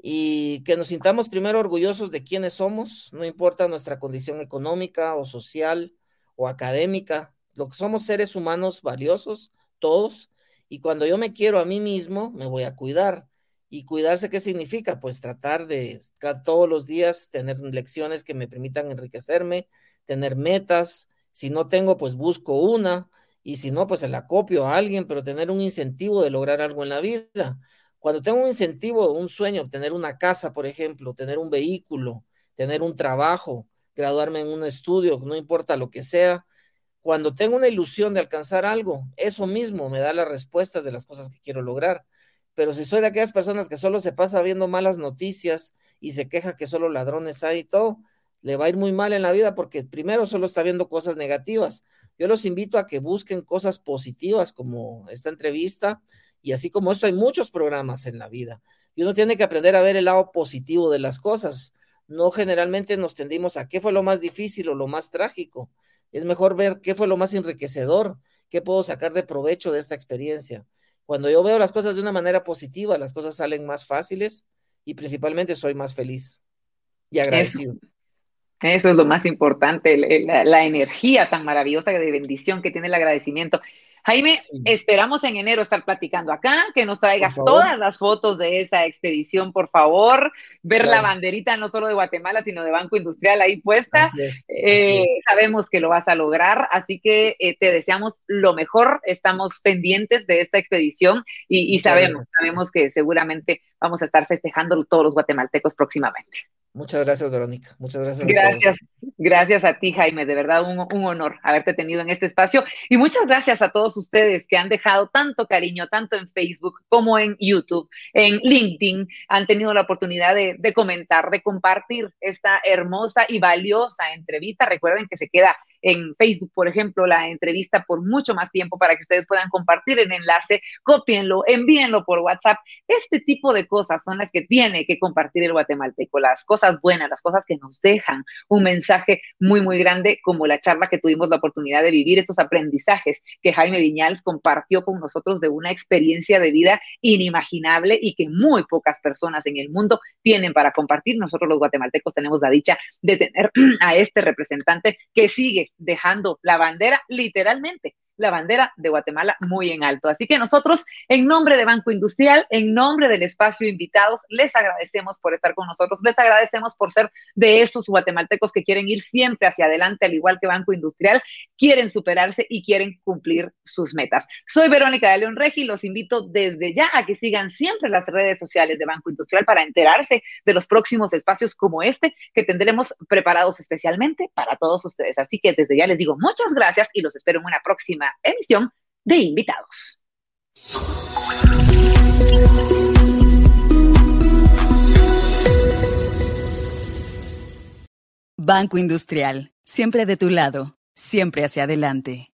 y que nos sintamos primero orgullosos de quiénes somos, no importa nuestra condición económica o social o académica, lo que somos seres humanos valiosos, todos, y cuando yo me quiero a mí mismo, me voy a cuidar. ¿Y cuidarse qué significa? Pues tratar de todos los días tener lecciones que me permitan enriquecerme, tener metas. Si no tengo, pues busco una. Y si no, pues se la copio a alguien, pero tener un incentivo de lograr algo en la vida. Cuando tengo un incentivo, un sueño, tener una casa, por ejemplo, tener un vehículo, tener un trabajo, graduarme en un estudio, no importa lo que sea, cuando tengo una ilusión de alcanzar algo, eso mismo me da las respuestas de las cosas que quiero lograr pero si soy de aquellas personas que solo se pasa viendo malas noticias y se queja que solo ladrones hay y todo, le va a ir muy mal en la vida porque primero solo está viendo cosas negativas. Yo los invito a que busquen cosas positivas como esta entrevista y así como esto hay muchos programas en la vida. Y uno tiene que aprender a ver el lado positivo de las cosas. No generalmente nos tendimos a qué fue lo más difícil o lo más trágico. Es mejor ver qué fue lo más enriquecedor, qué puedo sacar de provecho de esta experiencia. Cuando yo veo las cosas de una manera positiva, las cosas salen más fáciles y principalmente soy más feliz y agradecido. Eso, es lo más importante, la, energía tan maravillosa de bendición que tiene el agradecimiento. Jaime, esperamos en enero estar platicando acá, que nos traigas todas las fotos de esa expedición, por favor, ver la banderita no solo de Guatemala, sino de Banco Industrial ahí puesta. Eh, sabemos que lo vas a lograr, así que eh, te deseamos lo mejor, estamos pendientes de esta expedición y, sabemos, sabemos que seguramente vamos a estar festejando todos los guatemaltecos próximamente. Muchas gracias, Verónica. Muchas gracias. Gracias, gracias a ti, Jaime. De verdad, un, un, honor haberte tenido en este espacio. Y muchas gracias a todos ustedes que han dejado tanto cariño, tanto en Facebook como en YouTube, en LinkedIn. Han tenido la oportunidad de, de comentar, de compartir esta hermosa y valiosa entrevista. Recuerden que se queda en Facebook, por ejemplo, la entrevista por mucho más tiempo para que ustedes puedan compartir el enlace, copienlo, envíenlo por WhatsApp. Este tipo de cosas son las que tiene que compartir el guatemalteco, las cosas buenas, las cosas que nos dejan un mensaje muy, muy grande, como la charla que tuvimos la oportunidad de vivir, estos aprendizajes que Jaime Viñals compartió con nosotros de una experiencia de vida inimaginable y que muy pocas personas en el mundo tienen para compartir. Nosotros los guatemaltecos tenemos la dicha de tener a este representante que sigue dejando la bandera literalmente la bandera de Guatemala muy en alto. Así que nosotros, en nombre de Banco Industrial, en nombre del espacio invitados, les agradecemos por estar con nosotros, les agradecemos por ser de esos guatemaltecos que quieren ir siempre hacia adelante, al igual que Banco Industrial, quieren superarse y quieren cumplir sus metas. Soy Verónica de León Regi, los invito desde ya a que sigan siempre las redes sociales de Banco Industrial para enterarse de los próximos espacios como este que tendremos preparados especialmente para todos ustedes. Así que desde ya les digo muchas gracias y los espero en una emisión de invitados. Banco Industrial, siempre de tu lado, siempre hacia adelante.